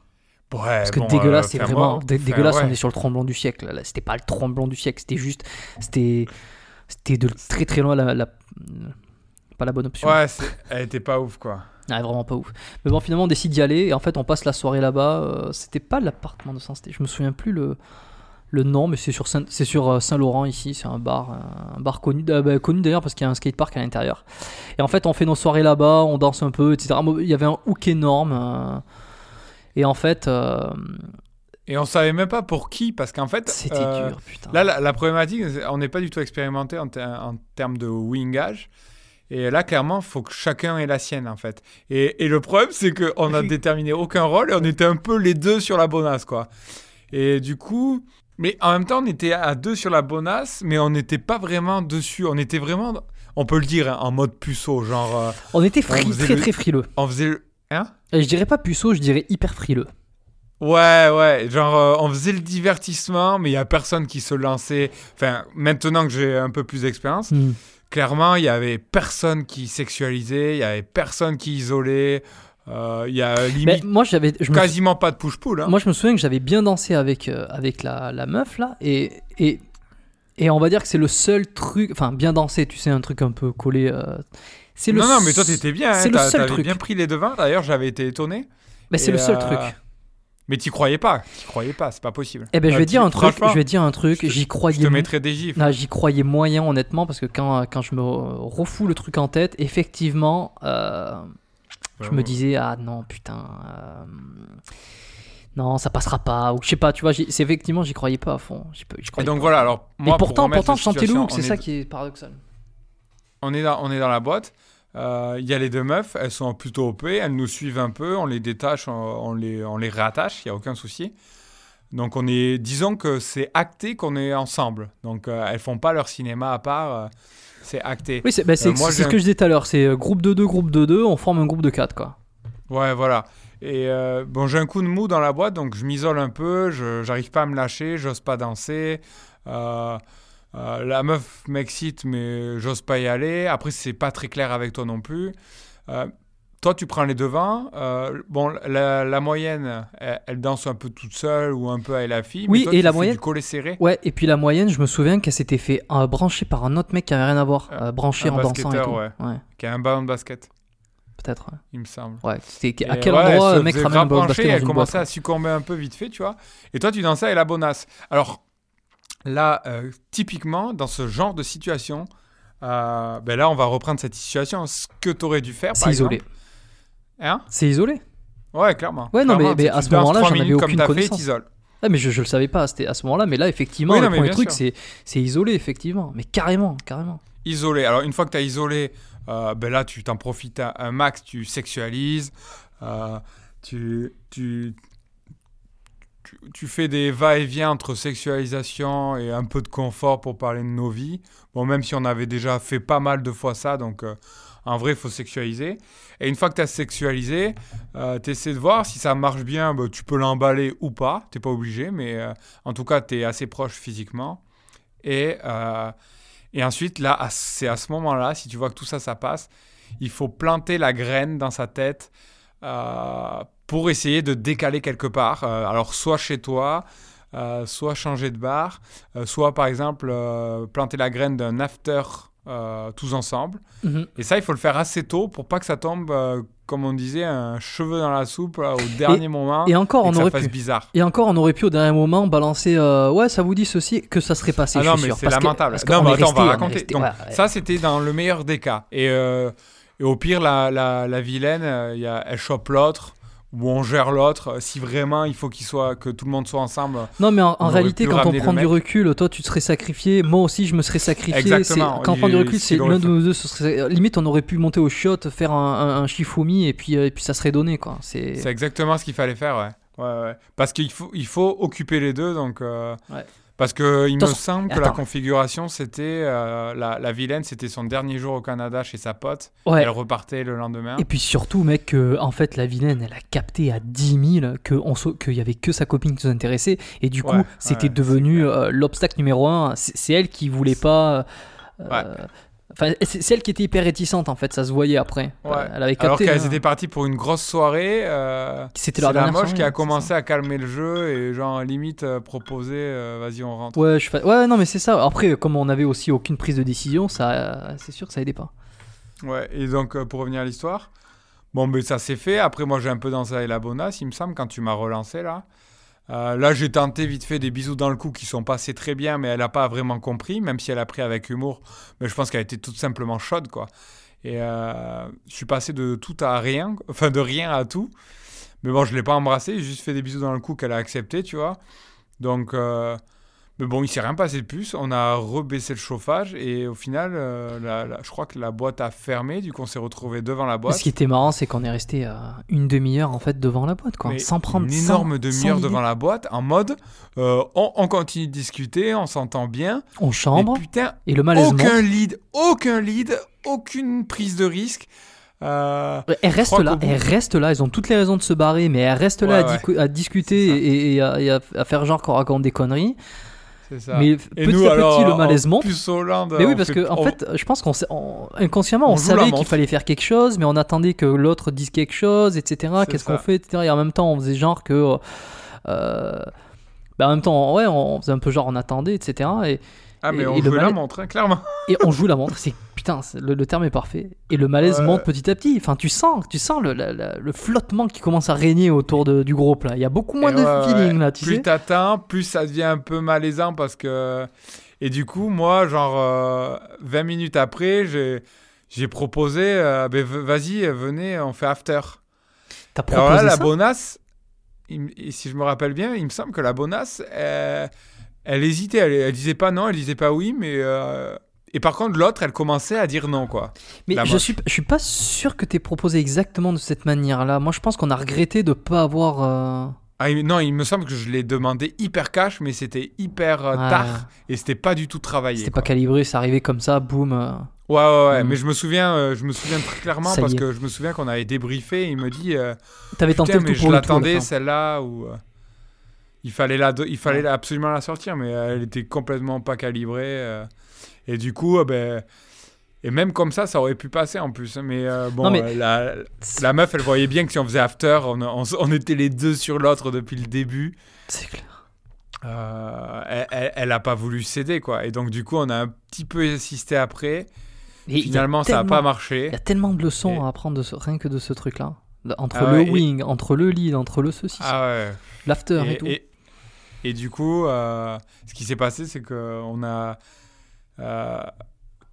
Ouais, Parce que bon, dégueulasse, euh, c'est vraiment. dé- dégueulasse, ouais. on est sur le tremblant du siècle. Là, c'était pas le tremblant du siècle, c'était juste. C'était. C'était de très très loin la. la- pas la bonne option. Ouais, elle était pas ouf, quoi. Ah, vraiment pas ouf. Mais bon, finalement, on décide d'y aller et en fait, on passe la soirée là-bas. Euh, c'était pas l'appartement de saint Je me souviens plus le, le nom, mais c'est sur Saint- c'est sur euh, Saint-Laurent ici. C'est un bar, un bar connu, euh, bah, connu d'ailleurs parce qu'il y a un skatepark à l'intérieur. Et en fait, on fait nos soirées là-bas, on danse un peu, etc. Il y avait un hook énorme. Et en fait, euh, Et on savait même pas pour qui, parce qu'en fait. c'était euh, dur, putain. Là, la, la problématique, on n'est pas du tout expérimenté en, ter- en termes de wingage. Et là, clairement, il faut que chacun ait la sienne, en fait. Et, et le problème, c'est qu'on n'a déterminé aucun rôle et on était un peu les deux sur la bonasse, quoi. Et du coup. Mais en même temps, on était à deux sur la bonasse, mais on n'était pas vraiment dessus. On était vraiment, on peut le dire, hein, en mode puceau. Genre, euh, on était fri- on très le- très frileux. on faisait. le- Hein Et je dirais pas puceau, je dirais hyper frileux. Ouais, ouais, genre euh, on faisait le divertissement, mais il y a personne qui se lançait. Enfin, maintenant que j'ai un peu plus d'expérience, Hmm. clairement, il y avait personne qui sexualisait, il y avait personne qui isolait. euh, Il y a Mais limite moi, j'avais. je me quasiment pas de push-pull. Hein. Moi, je me souviens que j'avais bien dansé avec, euh, avec la, la meuf là, et, et, et on va dire que c'est le seul truc, enfin, bien dansé, tu sais, un truc un peu collé. Euh, c'est le non, non, mais toi t'étais bien, hein, c'est le seul truc. bien pris les devants. D'ailleurs, j'avais été étonné. Mais c'est le seul euh, truc. Mais t'y croyais pas, t'y croyais pas, c'est pas possible. Eh ben, je Euh, vais t'y- dire un truc, je vais dire un truc, je te- j'y Je croyais. te mo- mettrais des gifs. Non, j'y croyais moyen, honnêtement, parce que quand, quand je me refous le truc en tête, effectivement, euh, je me disais, ah non, putain. euh, non, ça passera pas, ou je sais pas, tu vois, c'est effectivement, j'y croyais pas à fond. J'y j'y Et croyais donc pas. voilà, alors moi, Et pour pourtant, remettre pourtant, je sentais le hook, c'est est- ça qui est paradoxal. On est dans, on est dans la boîte. euh, Il y a les deux meufs, elles sont plutôt OP, elles nous suivent un peu, on les détache, on, on les, on les rattache, il n'y a aucun souci. Donc on est, disons que c'est acté qu'on est ensemble. Donc euh, elles font pas leur cinéma à part, euh, c'est acté. Oui, c'est bah, ce que je disais tout à l'heure. C'est groupe de 2, groupe de 2, on forme un groupe de 4, quoi. Ouais, voilà. Et euh, bon, j'ai un coup de mou dans la boîte, donc je m'isole un peu, je j'arrive pas à me lâcher, j'ose pas danser. Euh, euh, la meuf m'excite, mais j'ose pas y aller. Après, c'est pas très clair avec toi non plus. Euh, toi, tu prends les devants. Euh, bon, la, la moyenne, elle, elle danse un peu toute seule ou un peu avec la fille. Oui, mais toi, et tu la fais moyenne- Du collet serré. Ouais, et puis la moyenne, je me souviens qu'elle s'était fait euh, brancher par un autre mec qui avait rien à voir, un en dansant et tout. ouais. ouais Qui a un ballon de basket, peut-être. ouais. il me semble. Ouais, c'était à quel endroit le mec ramène un ballon de brancher, basket dans Elle une boîte commençait à succomber un peu vite fait, tu vois. Et toi, tu dansais avec la bonasse. Alors, là, euh, typiquement, dans ce genre de situation, euh, ben là, on va reprendre cette situation. Ce que tu aurais dû faire, C'est par isolé. exemple. Hein? C'est isolé? Ouais, clairement. Ouais, non, mais- Clairement, mais tu- à ce moment-là, j'en avais aucune fait, connaissance. t'isoles. Ouais, mais je, je le savais pas c'était à ce moment-là, mais là, effectivement, Oui, le non, premier truc, c'est c'est isolé, effectivement. Mais carrément, carrément. Isolé. Alors, une fois que tu as isolé, euh, ben là, tu t'en profites un, un max, tu sexualises, tu, tu, tu, fais des va-et-vient entre sexualisation et un peu de confort pour parler de nos vies. Bon, même si on avait déjà fait pas mal de fois ça, donc euh, en vrai, il faut sexualiser. Et une fois que tu as sexualisé, tu essaies de voir si ça marche bien, ben, tu peux l'emballer ou pas, tu pas obligé, mais euh, en tout cas, tu es assez proche physiquement. Et, euh, et ensuite, là, c'est à ce moment-là, si tu vois que tout ça, ça passe, il faut planter la graine dans sa tête euh, pour essayer de décaler quelque part. Euh, alors, soit chez toi, euh, soit changer de bar, euh, soit par exemple euh, planter la graine d'un after euh, tous ensemble. Mhm. Et ça, il faut le faire assez tôt pour pas que ça tombe, euh, comme on disait, un cheveu dans la soupe là, au dernier moment Et encore, et on aurait pu. bizarre. Et encore, on aurait pu au dernier moment balancer euh, Ouais, ça vous dit ceci, que ça serait passé. Ah je non, suis mais c'est que- lamentable. parce non, mais attends, resté- on va raconter. resté- Donc, ouais, ouais. ça, c'était dans le meilleur des cas. Et, euh, et au pire, la, la, la vilaine, euh, y a, elle chope l'autre, ou on gère l'autre. euh, Si vraiment il faut qu'il soit, que tout le monde soit ensemble. Non, mais en, réalité, quand on prend du recul, toi, tu te serais sacrifié. Moi aussi, je me serais sacrifié. Exactement. Quand on prend du recul, c'est l'un de nous deux. Ce serait... Limite, on aurait pu monter au shot, faire un, un, et puis, euh, et puis ça serait donné, quoi. C'est. C'est exactement ce qu'il fallait faire, ouais. ouais, ouais. Parce qu'il faut, il faut occuper les deux, donc. euh, Ouais. Parce que il me semble que la configuration, c'était euh, la, la vilaine, c'était son dernier jour au Canada chez sa pote. Ouais. Elle repartait le lendemain. Et puis surtout, mec, que, en fait, la vilaine, elle a capté à 10 000 que on so- qu'il y avait que sa copine qui nous intéressait. Et du coup, Ouais, c'était ouais, devenu euh, l'obstacle numéro un. C'est elle qui voulait pas. euh, Ouais. Enfin, c'est c'est elle qui était hyper réticente, en fait, ça se voyait après. Ouais. Euh, Elle avait Alors qu'elles hein. étaient parties pour une grosse soirée. euh, C'était leur la moche qui a commencé à calmer le jeu et genre limite euh, proposer euh, vas-y on rentre. Ouais, je fais- ouais, non, mais c'est ça. Après, comme on avait aussi aucune prise de décision, ça, c'est sûr que ça aidait pas. Ouais, et donc pour revenir à l'histoire, bon ben ça s'est fait. Après moi j'ai un peu dansé la bonasse, il me semble, quand tu m'as relancé là. Euh, là j'ai tenté vite fait des bisous dans le cou qui sont passés très bien, mais elle n'a pas vraiment compris, même si elle a pris avec humour. Mais je pense qu'elle était tout simplement chaude quoi. Et euh, je suis passé de tout à rien, enfin de rien à tout. Mais bon, je l'ai pas embrassé, j'ai juste fait des bisous dans le cou qu'elle a accepté, tu vois. Donc, euh, mais bon, il s'est rien passé de plus. On a rebaissé le chauffage et au final, euh, la- la- je crois que la boîte a fermé. Du coup, on s'est retrouvé devant la boîte. Ce qui était marrant, c'est qu'on est resté euh, une demi-heure en fait devant la boîte, quoi, Mais sans prendre une énorme demi-heure devant la boîte en mode euh, on, on continue de discuter, on s'entend bien. On chambre Mais putain, et le malaise aucun monte. lead, aucun lead, aucune prise de risque. Euh, Elle reste là, elle reste là, ils ont toutes les raisons de se barrer, mais elle reste là Ouais, à, discuter et, et à, et à- à faire genre qu'on raconte des conneries. Ça. Mais Et petit nous, à alors, petit, le malaise monte. Plus Hollande, Mais oui, parce que en on- fait, je pense qu'on inconsciemment, on savait qu'il fallait faire quelque chose, mais on attendait que l'autre dise quelque chose, etc. Qu'est-ce qu'on fait, etc. Et en même temps, on faisait genre que. euh, bah, en même temps, ouais, on faisait un peu genre on attendait, etc. Et, Ah, mais et- on et le jouait la montre, hein, clairement. et on joue la montre. C'est putain, le, le terme est parfait. Et le malaise Ouais. monte petit à petit. Enfin, tu sens, tu sens le, flottement qui commence à régner autour de- du groupe là. Il y a beaucoup moins Et de ouais, feeling là, tu plus t'attends, plus ça devient un peu malaisant parce que. Et du coup, moi, genre, euh, 20 minutes après, j'ai, proposé euh, ben, vas-y, venez, on fait after. T'as Alors proposé là, la bonasse, il me- et si je me rappelle bien, il me semble que la bonasse, elle hésitait. Elle, elle disait pas non, elle disait pas oui, mais. euh, Et par contre, l'autre, elle commençait à dire non, quoi. Mais je suis, je suis pas sûr que t'aies proposé exactement de cette manière-là. Moi, je pense qu'on a regretté de pas avoir. euh, Ah, non, il me semble que je l'ai demandé hyper cash, mais c'était hyper euh, Ah. tard et c'était pas du tout travaillé. C'était pas calibré, c'est arrivé comme ça, boum. Ouais, ouais, ouais. Mm. Mais je me souviens, euh, je me souviens très clairement Ça parce que je me souviens qu'on avait débriefé. Et il me dit, euh, T'avais tenté le mais tout je pour la l'attendais celle-là ou il fallait la, il fallait absolument la sortir, mais elle était complètement pas calibrée. euh, et du coup, euh, ben. Et même comme ça, ça aurait pu passer en plus. hein, Mais euh, bon, Non, mais- euh, la, la meuf, elle voyait bien que si on faisait after, on, on- on était les deux sur l'autre depuis le début. C'est clair. Euh, elle, elle, elle a pas voulu céder, quoi. Et donc, du coup, on a un petit peu insisté après. Et Finalement, ça a tellement- pas marché. Il y a tellement de leçons Et- à apprendre de ce- rien que de ce truc-là. Entre Ah le et- wing, entre le lead, entre le ceci, Ah ouais. l'after et, tout. Et, et du coup, euh, ce qui s'est passé, c'est qu'on a. euh,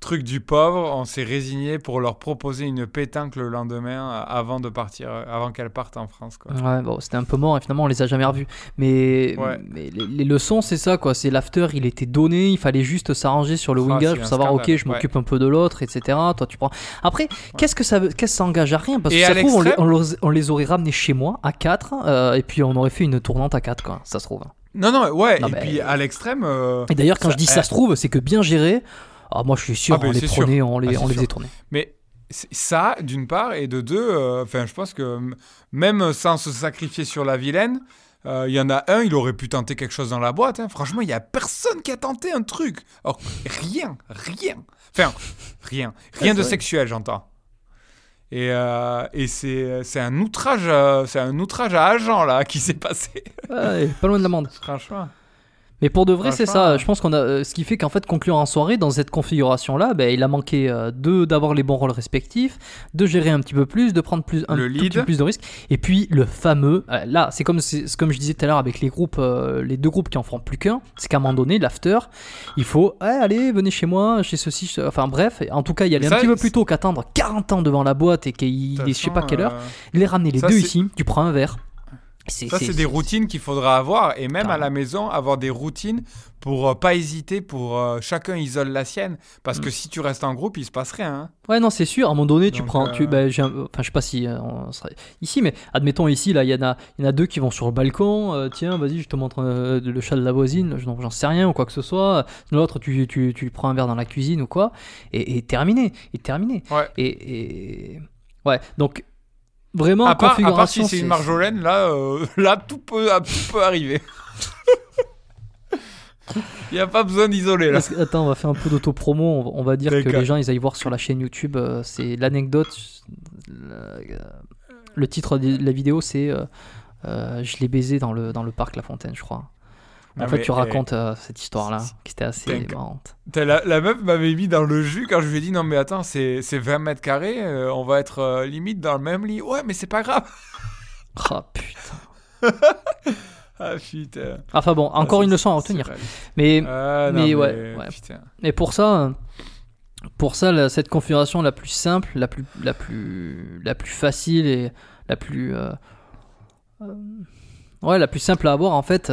truc du pauvre, on s'est résigné pour leur proposer une pétanque le lendemain euh, avant de partir, avant qu'elles partent en France. Quoi. Ouais, bon, c'était un peu mort et finalement on les a jamais revus. Mais, Ouais. mais les, les leçons, c'est ça quoi. C'est l'after, il était donné, il fallait juste s'arranger sur le Ah, wingage pour savoir, scandale, ok, je ouais. m'occupe un peu de l'autre, etc. Toi, tu prends. Après, qu'est-ce que ça, qu'est-ce que ça engage à rien? Parce que ça trouve, on les, l'extrême- on les- on les aurait ramenés chez moi à 4 et puis on aurait fait une tournante à 4 quoi. Ça se trouve. Non, non, ouais. Non, et puis à l'extrême. euh, Et d'ailleurs, quand Ça- je dis eh. ça se trouve, c'est que bien géré. Ah, moi, je suis sûr, Ah, ben, on les sûr. prenait, on les, Ah, on les faisait tourner. Mais ça, d'une part, et de deux, euh, je pense que même sans se sacrifier sur la vilaine, euh, il y en a un, il aurait pu tenter quelque chose dans la boîte. hein. Franchement, il y a personne qui a tenté un truc. Or, rien, rien. Enfin, rien. Rien de sexuel, j'entends. Et, euh, et c'est c'est un outrage, euh, c'est un outrage à agent là qui s'est passé. Ouais, pas loin de l'amende. Franchement. Mais pour de vrai, c'est ça. Je pense qu'on a euh, ce qui fait qu'en fait conclure en soirée dans cette configuration-là, ben, il a manqué euh, de d'avoir les bons rôles respectifs, de gérer un petit peu plus, de prendre plus un Le tout lead. petit peu plus de risques, et puis le fameux. euh, là, c'est comme comme je disais tout à l'heure avec les groupes, les deux groupes qui en feront plus qu'un. C'est qu'à un moment donné, l'after, il faut, eh, allez, venez chez moi, chez ceci, enfin bref. En tout cas, y aller Ça, un petit peu plus tôt qu'attendre 40 ans devant la boîte et qu'il est je sais pas quelle heure. Les ramener les ça, deux ici, tu prends un verre. Ça, c'est des routines qu'il faudra avoir. Et même à la maison, avoir des routines pour euh, pas hésiter, pour euh, chacun isole la sienne. Parce Mm. que si tu restes en groupe, il se passe rien. hein. Ouais, non, c'est sûr. À un moment donné, tu Donc, prends. Tu, euh, un- enfin, je sais pas si euh, on serait ici, mais admettons ici, là, il y en a, y en a deux qui vont sur le balcon. tiens, vas-y, je te montre le chat de la voisine. J'en sais rien ou quoi que ce soit. L'autre, tu, tu, tu prends un verre dans la cuisine ou quoi. Et, et terminé. Et terminé. Ouais. Et, et- ouais. Donc vraiment À part, à configuration. part si c'est une Marjolaine, là, euh, là tout, peut, tout peut arriver. Il n'y a pas besoin d'isoler là. Attends, on va faire un peu d'auto-promo. On, va- on va dire que les gens, ils aillent voir sur la chaîne YouTube. euh, c'est l'anecdote. Le, le titre de la vidéo, c'est euh, euh, Je l'ai baisé dans le, dans le parc La Fontaine, je crois. En fait, tu eh, racontes euh, cette histoire-là, qui était assez marrante. La, la meuf m'avait mis dans le jus quand je lui ai dit non mais attends c'est c'est 20 mètres carrés, euh, on va être euh, limite dans le même lit. Ouais mais c'est pas grave. Ah putain. Ah putain. Enfin bon, encore Ah, une leçon à retenir. Mais, Ah, non, mais ouais, pour ça, euh, pour ça, la- cette configuration la plus simple, la plus, la plus, la plus facile et la plus, euh, euh, ouais, la plus simple à avoir en fait.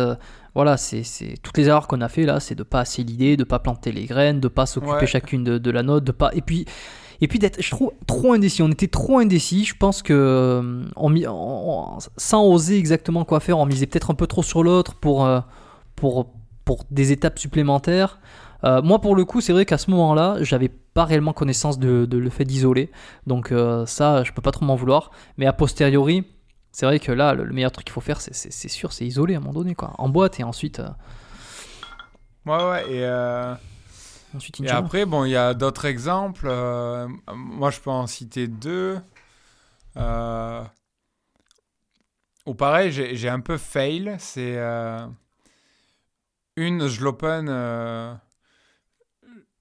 Voilà, c'est toutes les erreurs qu'on a fait là, c'est de pas assez l'idée, de pas planter les graines, de pas s'occuper Ouais. chacune de, de la note, de pas et puis et puis d'être, je trouve, trop indécis. On était trop indécis. Je pense que euh, on, on- sans oser exactement quoi faire, on misait peut-être un peu trop sur l'autre pour euh, pour pour des étapes supplémentaires. Euh, moi, pour le coup, c'est vrai qu'à ce moment-là, j'avais pas réellement connaissance de, de le fait d'isoler. Donc euh, ça, je peux pas trop m'en vouloir. Mais a posteriori, c'est vrai que là, le, le meilleur truc qu'il faut faire, c'est- sûr, c'est isoler à un moment donné, quoi. En boîte et ensuite, euh, Ouais ouais et, euh, ensuite et Inch'Allah. après bon il y a d'autres exemples. euh, moi je peux en citer deux. Euh, Ou pareil j'ai j'ai un peu fail. C'est euh, une je l'open.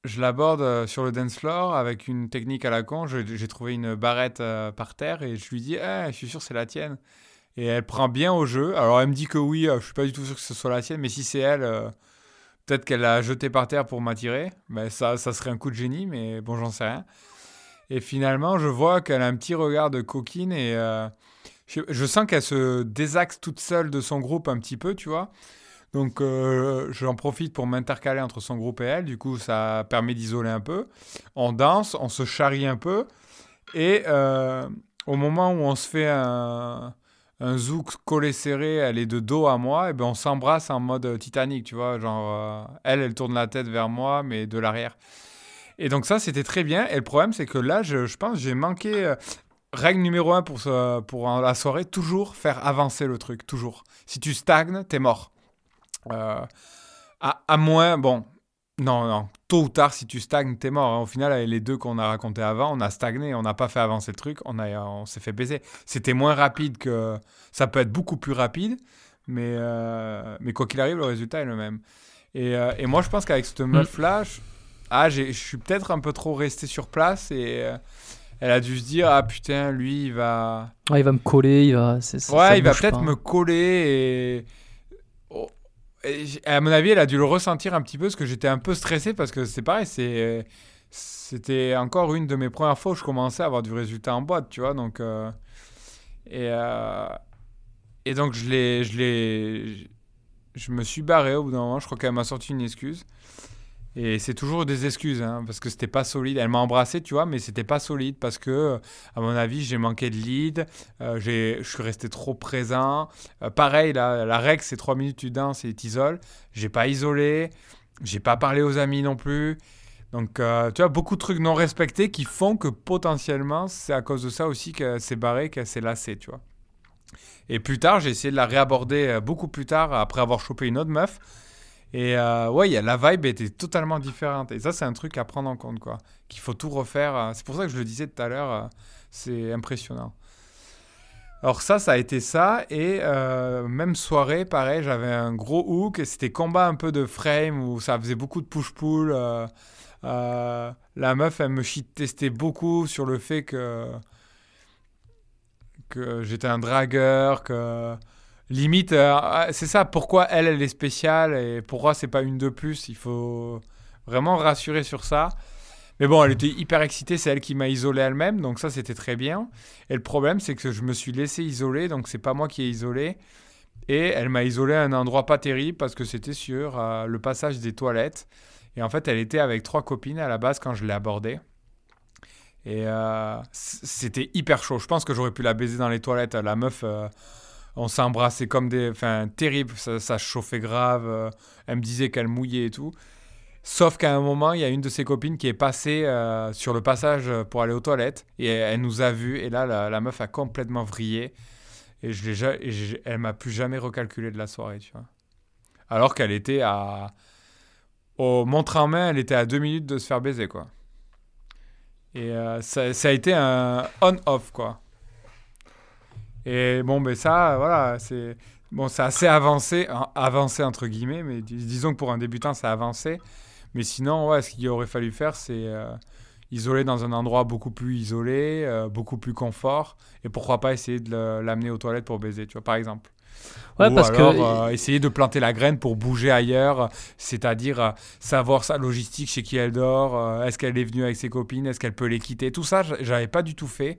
Je l'aborde euh, sur le dance floor avec une technique à la con. J'ai trouvé une barrette euh, par terre et je lui dis Eh, Je suis sûr, c'est la tienne. Et elle prend bien au jeu. Alors, elle me dit que oui, euh, je suis pas du tout sûr que ce soit la tienne, mais si c'est elle, peut-être qu'elle l'a jetée par terre pour m'attirer. Ben, ça, ça serait un coup de génie, mais bon, j'en sais rien. Et finalement, je vois qu'elle a un petit regard de coquine et je sens qu'elle se désaxe toute seule de son groupe un petit peu, tu vois. Donc, euh, j'en profite pour m'intercaler entre son groupe et elle. Du coup, ça permet d'isoler un peu. On danse, on se charrie un peu. Et euh, au moment où on se fait un, un zouk collé serré, elle est de dos à moi, et ben on s'embrasse en mode Titanic, tu vois. Genre, euh, elle, elle tourne la tête vers moi, mais de l'arrière. et donc ça, c'était très bien. Et le problème, c'est que là, je, pense, j'ai manqué. euh, règle numéro un pour, pour la soirée, toujours faire avancer le truc, toujours. Si tu stagnes, t'es mort. Euh, à, à moins, bon, non, non, tôt ou tard, si tu stagnes, t'es mort. hein. Au final, les deux qu'on a racontés avant, on a stagné, on n'a pas fait avancer le truc, on, a, on s'est fait baiser. C'était moins rapide que. Ça peut être beaucoup plus rapide, mais, euh, mais quoi qu'il arrive, le résultat est le même. Et, euh, et moi, je pense qu'avec cette meuf-là, je, ah, je suis peut-être un peu trop resté sur place et euh, elle a dû se dire Ah putain, lui, il va. Il va me coller, il va. Ouais, il va peut-être me coller et... À mon avis, elle a dû le ressentir un petit peu parce que j'étais un peu stressé parce que c'est pareil. C'était encore une de mes premières fois où je commençais à avoir du résultat en boîte, tu vois, donc... euh, Et, euh, et donc. Je l'ai... Je me suis barré au bout d'un moment, je crois qu'elle m'a sorti une excuse. Et c'est toujours des excuses, hein, parce que c'était pas solide. Elle m'a embrassé, tu vois, mais c'était pas solide parce que, à mon avis, j'ai manqué de lead, euh, je suis resté trop présent. Euh, pareil, la, la règle, c'est 3 minutes, tu danses et t'isoles. J'ai pas isolé, j'ai pas parlé aux amis non plus. Donc, euh, tu vois, beaucoup de trucs non respectés qui font que potentiellement, c'est à cause de ça aussi qu'elle s'est barrée, qu'elle s'est lassée, tu vois. Et plus tard, j'ai essayé de la réaborder euh, beaucoup plus tard, après avoir chopé une autre meuf. Et euh, ouais, la vibe était totalement différente. Et ça, c'est un truc à prendre en compte, quoi. Qu'il faut tout refaire. euh, C'est pour ça que je le disais tout à l'heure, euh, c'est impressionnant. Alors ça, ça a été ça. Et même soirée, pareil, j'avais un gros hook. C'était combat un peu de frame où ça faisait beaucoup de push-pull. la meuf, elle me shit testait beaucoup sur le fait que que j'étais un dragueur, que limite, euh, ah, c'est ça, pourquoi elle, elle est spéciale et pourquoi c'est pas une de plus? Il faut vraiment rassurer sur ça. Mais bon, elle était hyper excitée, c'est elle qui m'a isolé elle-même, donc ça c'était très bien. Et le problème, c'est que je me suis laissé isoler, donc c'est pas moi qui ai isolé. Et elle m'a isolé à un endroit pas terrible parce que c'était sur euh, le passage des toilettes. Et en fait, elle était avec trois copines à la base quand je l'ai abordée. Et euh, c'était hyper chaud. Je pense que j'aurais pu la baiser dans les toilettes. La meuf, on s'est embrassé comme des. Enfin, terrible. Ça, chauffait grave. euh, elle me disait qu'elle mouillait et tout. Sauf qu'à un moment, il y a une de ses copines qui est passée euh, sur le passage pour aller aux toilettes. Et elle, nous a vus. Et là, la, meuf a complètement vrillé. Et, je ja- et j'ai- elle m'a plus jamais recalculé de la soirée, tu vois. Alors qu'elle était à. Au montre en main, elle était à deux minutes de se faire baiser, quoi. Et euh, ça a été un on-off, quoi. Et bon, ben ça, voilà, c'est. Bon, c'est assez avancé, hein, avancé entre guillemets, mais dis- disons que pour un débutant, c'est avancé. Mais sinon, ouais, ce qu'il aurait fallu faire, c'est euh, isoler dans un endroit beaucoup plus isolé, euh, beaucoup plus confort, et pourquoi pas essayer de l'amener aux toilettes pour baiser, tu vois, par exemple. Ouais, Ou parce alors, que. euh, essayer de planter la graine pour bouger ailleurs, c'est-à-dire euh, savoir sa logistique, chez qui elle dort, euh, est-ce qu'elle est venue avec ses copines, est-ce qu'elle peut les quitter. Tout ça, j'avais pas du tout fait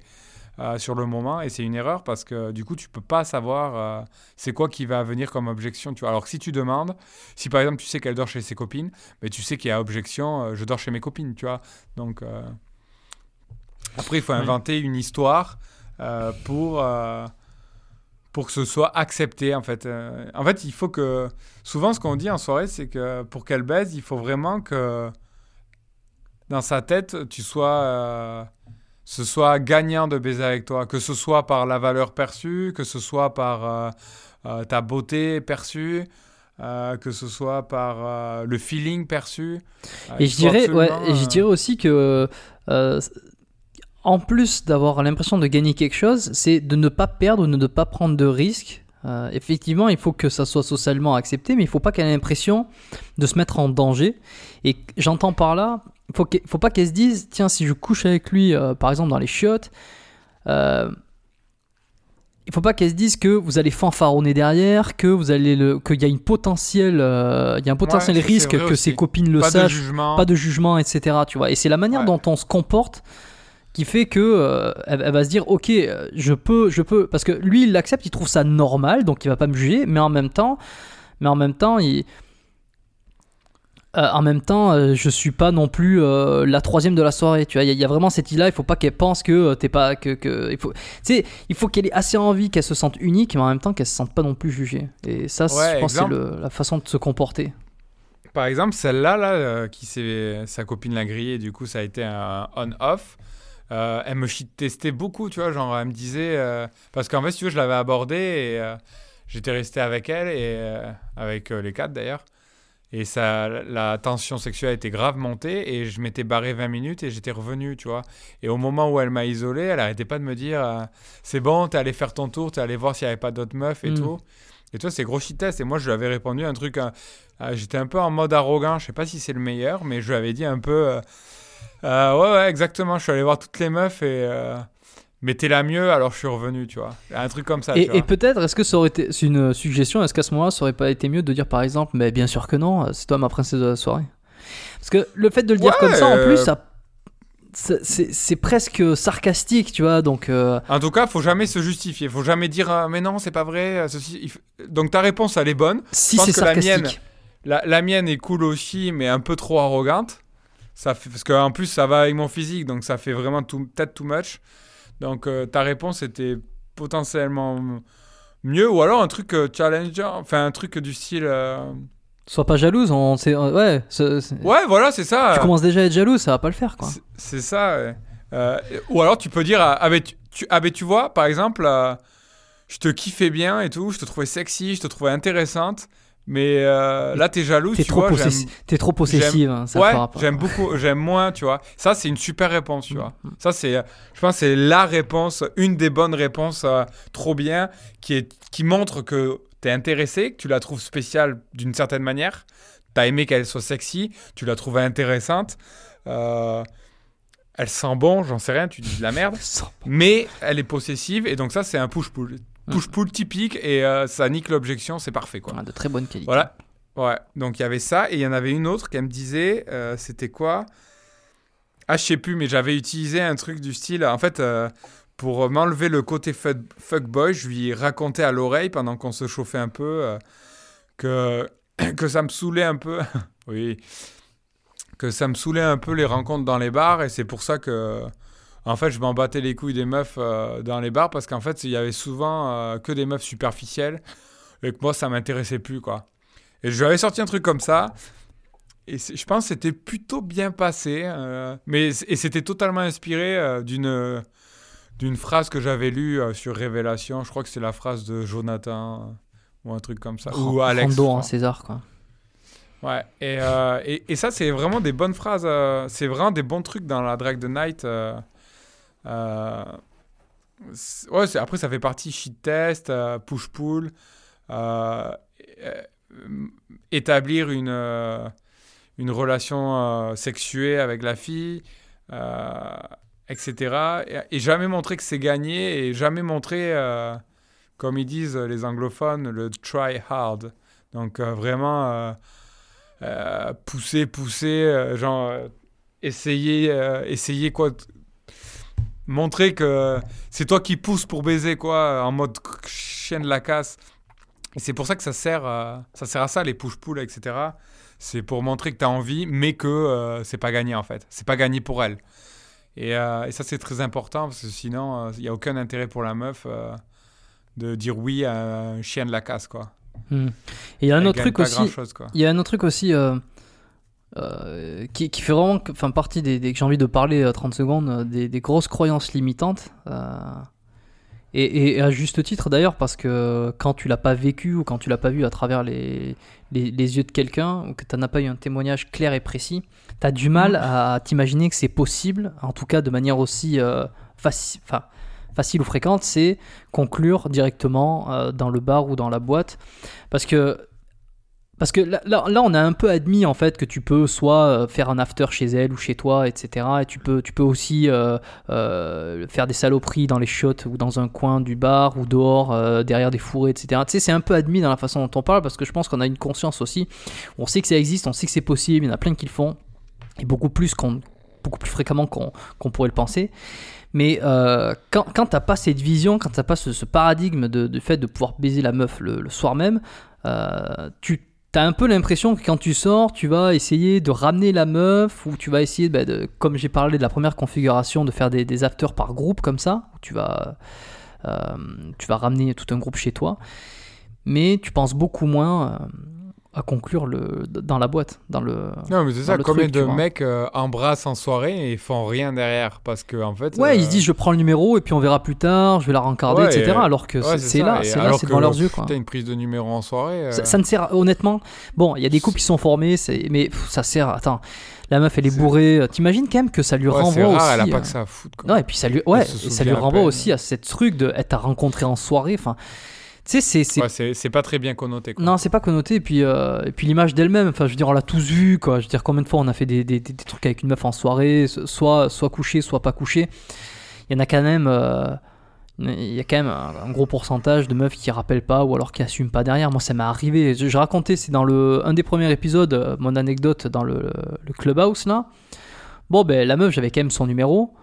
euh, sur le moment et c'est une erreur parce que du coup, tu peux pas savoir euh, c'est quoi qui va venir comme objection. Tu vois. Alors que si tu demandes, si par exemple tu sais qu'elle dort chez ses copines, mais tu sais qu'il y a objection, euh, je dors chez mes copines, tu vois. Donc après, il faut Oui. inventer une histoire pour. pour que ce soit accepté en fait. En fait, il faut que souvent ce qu'on dit en soirée, c'est que pour qu'elle baise, il faut vraiment que dans sa tête, tu sois ce soit gagnant de baiser avec toi, que ce soit par la valeur perçue, que ce soit par euh, euh, ta beauté perçue, euh, que ce soit par le feeling perçu. Et je dirais, ouais, et je dirais aussi que, en plus d'avoir l'impression de gagner quelque chose, c'est de ne pas perdre ou de ne pas prendre de risques. Euh, effectivement, il faut que ça soit socialement accepté, mais il faut pas qu'elle ait l'impression de se mettre en danger. Et j'entends par là, il faut, faut pas qu'elle se dise, tiens, si je couche avec lui, euh, par exemple dans les chiottes, euh, il faut pas qu'elle se dise que vous allez fanfaronner derrière, que vous allez le, qu'il y a une potentielle, euh, y a un potentiel risque que aussi. ses copines le pas sachent pas de jugement, etc. Tu vois. Et c'est la manière Ouais. dont on se comporte qui fait que euh, elle, elle va se dire ok euh, je peux je peux parce que lui il l'accepte il trouve ça normal donc il va pas me juger mais en même temps mais en même temps il euh, en même temps, euh, je suis pas non plus euh, la troisième de la soirée. Tu vois, il y, a- il y a vraiment cette idée-là. Il faut pas qu'elle pense que t'es pas que, que il faut. Tu sais, il faut qu'elle ait assez envie qu'elle se sente unique, mais en même temps qu'elle se sente pas non plus jugée. Et ça, Ouais, je pense, c'est la façon de se comporter. par exemple, celle-là, là, qui s'est, sa copine l'a grillée, du coup, ça a été un on-off. Euh, elle me shit testait beaucoup, tu vois, genre, elle me disait. euh, parce qu'en fait, si tu veux, je l'avais abordée et euh, j'étais resté avec elle et avec les quatre d'ailleurs. Et ça, la tension sexuelle était grave montée et je m'étais barré 20 minutes et j'étais revenu, tu vois. Et au moment où elle m'a isolé, elle arrêtait pas de me dire C'est bon, t'es allé faire ton tour, t'es allé voir s'il y avait pas d'autres meufs et Mm. tout. Et toi, c'est gros shit test. Et moi, je lui avais répondu un truc. J'étais un peu en mode arrogant. Je sais pas si c'est le meilleur, mais je lui avais dit un peu. euh, euh, ouais, ouais, exactement. Je suis allé voir toutes les meufs et. euh, mais t'es la mieux, alors je suis revenu, tu vois. Un truc comme ça. Et, peut-être, est-ce que ça aurait été c'est une suggestion Est-ce qu'à ce moment-là, ça aurait pas été mieux de dire par exemple, mais bien sûr que non, euh, c'est toi ma princesse de la soirée? Parce que le fait de le dire comme ça, en euh, plus, ça, ça- c'est presque sarcastique, tu vois. Donc, euh, En tout cas, faut jamais se justifier. Faut jamais dire euh, mais non, c'est pas vrai. euh, Ceci. il f- Donc ta réponse, elle est bonne. si c'est que la sarcastique, mienne- La, la mienne est cool aussi, mais un peu trop arrogante. Ça fait, parce qu'en plus, ça va avec mon physique, donc ça fait vraiment peut-être too much. Donc euh, ta réponse était potentiellement mieux, ou alors un truc euh, challenger, enfin un truc du style. euh, sois pas jalouse. On, sait- euh, ouais, Ouais, voilà, c'est ça. tu commences déjà à être jalouse, ça va pas le faire, quoi. C'est- ça. ouais. Euh, ou alors tu peux dire ah, ben, tu, tu- ah, ben, tu vois, par exemple, je te kiffais bien et tout, je te trouvais sexy, je te trouvais intéressante, mais euh, là t'es jalouse, T'es tu trop, vois. t'es trop possessive, hein, ça ouais, j'aime beaucoup, j'aime moins, tu vois. Ça, c'est une super réponse, tu Mm, vois. Ça, c'est, je pense, que c'est la réponse, une des bonnes réponses, euh, trop bien, qui est, qui montre que t'es intéressé, que tu la trouves spéciale d'une certaine manière. T'as aimé qu'elle soit sexy, tu la trouvais intéressante. euh, elle sent bon, j'en sais rien, tu dis de la merde. Mais elle est possessive, et donc ça, c'est un push-pull. Push-pull typique, et euh, ça nique l'objection, c'est parfait, quoi. Ouais, de très bonne qualité. Voilà. Ouais. Donc il y avait ça. Et il y en avait une autre qui me disait, euh, c'était quoi? Ah, je sais plus, mais j'avais utilisé un truc du style. En fait, euh, pour m'enlever le côté fuck, fuckboy, je lui racontais à l'oreille pendant qu'on se chauffait un peu que, que ça me saoulait un peu. oui. Que ça me saoulait un peu les rencontres dans les bars. Et c'est pour ça que. En fait, je m'en battais les couilles des meufs euh, dans les bars parce qu'en fait, il y avait souvent euh, que des meufs superficielles et que moi, ça m'intéressait plus, quoi. Et je lui avais sorti un truc comme ça. Et je pense que c'était plutôt bien passé. euh, mais, et c'était totalement inspiré d'une d'une phrase que j'avais lue sur Révélation. Je crois que c'est la phrase de Jonathan ou un truc comme ça. ou Alex. Rando, hein, César, quoi. Ouais, et, et, et ça, c'est vraiment des bonnes phrases. c'est vraiment des bons trucs dans la Drag the Night. Euh, après, ça fait partie shit test, euh, push-pull, euh, établir une, une relation sexuée avec la fille, etc. Et, jamais montrer que c'est gagné et jamais montrer, comme ils disent les anglophones, le try hard. Donc, vraiment. pousser, pousser, genre essayer, essayer quoi, montrer que c'est toi qui pousses pour baiser quoi, en mode chien de la casse. Et c'est pour ça que ça sert, euh, ça sert à ça les push-pull, etc. C'est pour montrer que tu as envie, mais que euh, c'est pas gagné en fait. C'est pas gagné pour elle. Et, euh, et ça c'est très important parce que sinon il n'y a aucun intérêt pour la meuf euh, de dire oui à un chien de la casse quoi. Hmm. Et il y a un autre truc aussi. Il y a un autre truc aussi euh, qui, qui fait vraiment enfin, partie des, des- que j'ai envie de parler euh, 30 secondes, euh, des, des grosses croyances limitantes. euh, et, et à juste titre d'ailleurs, parce que quand tu l'as pas vécu ou quand tu l'as pas vu à travers les, les, les yeux de quelqu'un ou que tu n'as pas eu un témoignage clair et précis, tu as du mal à t'imaginer que c'est possible, en tout cas de manière aussi euh, faci- enfin, facile ou fréquente, c'est conclure directement dans le bar ou dans la boîte. Parce que parce que là, là, on a un peu admis en fait que tu peux soit euh, faire un after chez elle ou chez toi, etc. Et tu peux, tu peux aussi euh, euh, faire des saloperies dans les shots ou dans un coin du bar ou dehors, derrière des fourrés, etc. Tu sais, c'est un peu admis dans la façon dont on parle parce que je pense qu'on a une conscience aussi. On sait que ça existe, on sait que c'est possible, il y en a plein qui le font. Et beaucoup plus, beaucoup plus fréquemment qu'on, pourrait le penser. Mais quand, quand t'as pas cette vision, quand t'as pas ce, paradigme de, fait de pouvoir baiser la meuf le, soir même, tu T'as un peu l'impression que quand tu sors, tu vas essayer de ramener la meuf ou tu vas essayer, bah, de, comme j'ai parlé de la première configuration, de faire des, des afters par groupe comme ça. Tu, vas, euh, tu vas ramener tout un groupe chez toi. Mais tu penses beaucoup moins euh, à conclure le, dans la boîte, dans le. Non, mais c'est ça, combien de mecs euh, embrassent en soirée et font rien derrière Parce que, en fait. Ouais, euh, ils se disent je prends le numéro et puis on verra plus tard, je vais la rencarder, Ouais, etc. et- Alors que ouais, c'est là, c'est là, c'est devant leurs yeux quoi. Une prise de numéro en soirée. euh, Ça, ça ne sert honnêtement. Bon, il y a des couples qui sont formés, mais pff, ça sert. Attends, la meuf elle est bourrée. T'imagines quand même que ça lui ouais, renvoie rare, aussi. elle a pas que ça à foutre. Quoi. Non, et puis ça lui, ouais, et ça lui renvoie aussi à cette truc de être à rencontrer en soirée. Enfin, tu sais, c'est. c'est- pas très bien connoté. Quoi. Non, c'est pas connoté. Et puis, euh, et puis l'image d'elle-même. Enfin, je veux dire, on l'a tous vu, quoi. Je veux dire, combien de fois on a fait des, des- des- trucs avec une meuf en soirée, soit, soit couché, soit pas couché. Il y en a quand même. euh, il y a quand même un, un gros pourcentage de meufs qui rappellent pas ou alors qui assument pas derrière. Moi, ça m'est arrivé. Je, je racontais, c'est dans le un des premiers épisodes, euh, mon anecdote dans le, le clubhouse là. Bon, ben la meuf, j'avais quand même son numéro,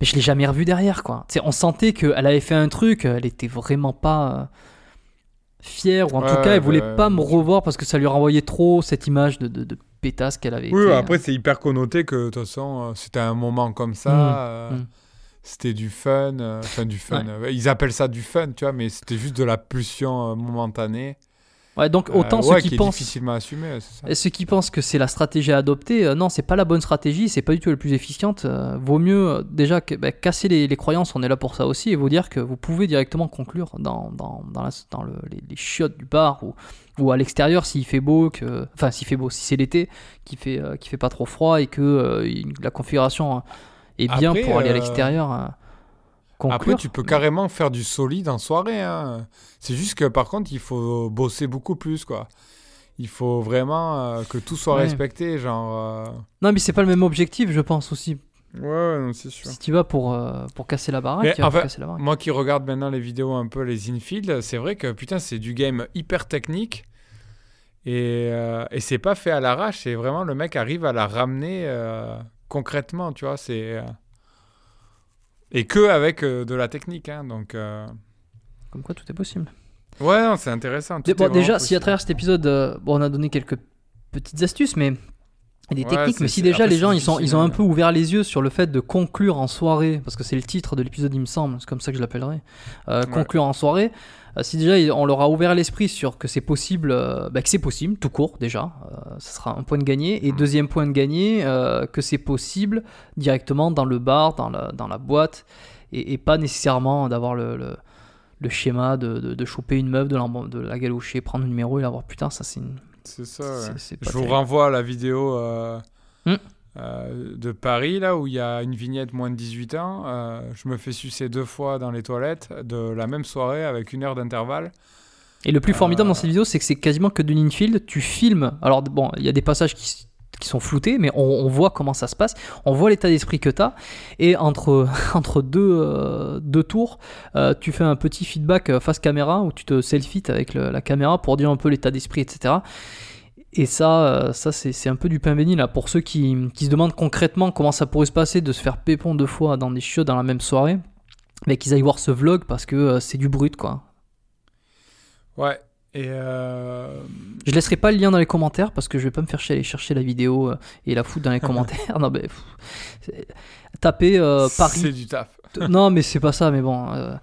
mais je l'ai jamais revu derrière, quoi. Tu sais, on sentait qu'elle avait fait un truc, elle était vraiment pas euh, fière ou en Ouais, tout cas, elle voulait pas me revoir parce que ça lui renvoyait trop cette image de, de, de pétasse qu'elle avait. Oui, été, après, c'est hyper connoté que, de toute façon, euh, c'était un moment comme ça. Mm, euh, mm. C'était du fun. euh, Enfin, du fun. euh, Ils appellent ça du fun, tu vois, mais c'était juste de la pulsion momentanée. Ouais, donc autant Euh, ceux ouais, qui pensent. difficilement assumé, c'est ça. Et ceux qui pensent que c'est la stratégie à adopter, euh, non, c'est pas la bonne stratégie, c'est pas du tout la plus efficiente. euh, vaut mieux déjà que- bah, casser les, les croyances, on est là pour ça aussi, et vous dire que vous pouvez directement conclure dans, dans, dans, la- dans le- les, les chiottes du bar ou, ou à l'extérieur s'il fait beau, que, enfin s'il fait beau, si c'est l'été, qui fait, qui fait pas trop froid et que la configuration est bien Après, pour aller à l'extérieur. Conclure. Après, tu peux carrément faire du solide en soirée. hein. C'est juste que, par contre, il faut bosser beaucoup plus, quoi. Il faut vraiment euh, que tout soit Ouais. respecté, genre... euh, Non, mais c'est pas le même objectif, je pense aussi. Ouais, ouais, c'est sûr. Si tu vas pour, euh, pour casser la baraque, Mais tu vas en pour fait, casser la baraque. Moi qui regarde maintenant les vidéos un peu les infield, c'est vrai que putain c'est du game hyper technique et, et c'est pas fait à l'arrache, c'est vraiment le mec arrive à la ramener concrètement, tu vois, c'est et que avec euh, de la technique, hein, donc euh, Comme quoi tout est possible. ouais non, c'est intéressant. tout Bon, déjà, si à travers cet épisode, euh, bon, on a donné quelques petites astuces, mais et des Ouais, techniques, mais si déjà les gens ils sont, ils ont un hein. peu ouvert les yeux sur le fait de conclure en soirée, parce que c'est le titre de l'épisode, il me semble, c'est comme ça que je l'appellerai, euh, Ouais. conclure en soirée. Euh, si déjà on leur a ouvert l'esprit sur que c'est possible, euh, bah, que c'est possible, tout court déjà, euh, ça sera un point de gagné. Et Mm. deuxième point de gagné, que c'est possible directement dans le bar, dans la, dans la boîte, et, et pas nécessairement d'avoir le, le, le schéma de, de, de choper une meuf, de la, de la prendre le numéro et l'avoir. Putain, ça c'est une. c'est ça. ouais. Je vous renvoie à la vidéo euh, Hmm. Euh, de Paris, là, où il y a une vignette moins de 18 ans. Euh, je me fais sucer deux fois dans les toilettes de la même soirée avec une heure d'intervalle. Et le plus formidable Euh, dans cette vidéo, c'est que c'est quasiment que de l'infield. Tu filmes. Alors, bon, il y a des passages qui, sont floutés, mais on, on voit comment ça se passe. On voit l'état d'esprit que tu as. Et entre, entre deux, euh, deux tours, euh, tu fais un petit feedback face caméra où tu te selfies avec le- la caméra pour dire un peu l'état d'esprit, etc. Et ça, euh, ça c'est un peu du pain béni là pour ceux qui, qui se demandent concrètement comment ça pourrait se passer de se faire pépon deux fois dans des chiottes dans la même soirée. Mais qu'ils aillent voir ce vlog parce que euh, c'est du brut quoi. Ouais. Et euh, Je laisserai pas le lien dans les commentaires parce que je vais pas me faire chier aller chercher la vidéo euh, et la foutre dans les commentaires. non, mais pff, tapez euh, c'est Paris. du taf. non, mais c'est pas ça. Mais bon, euh,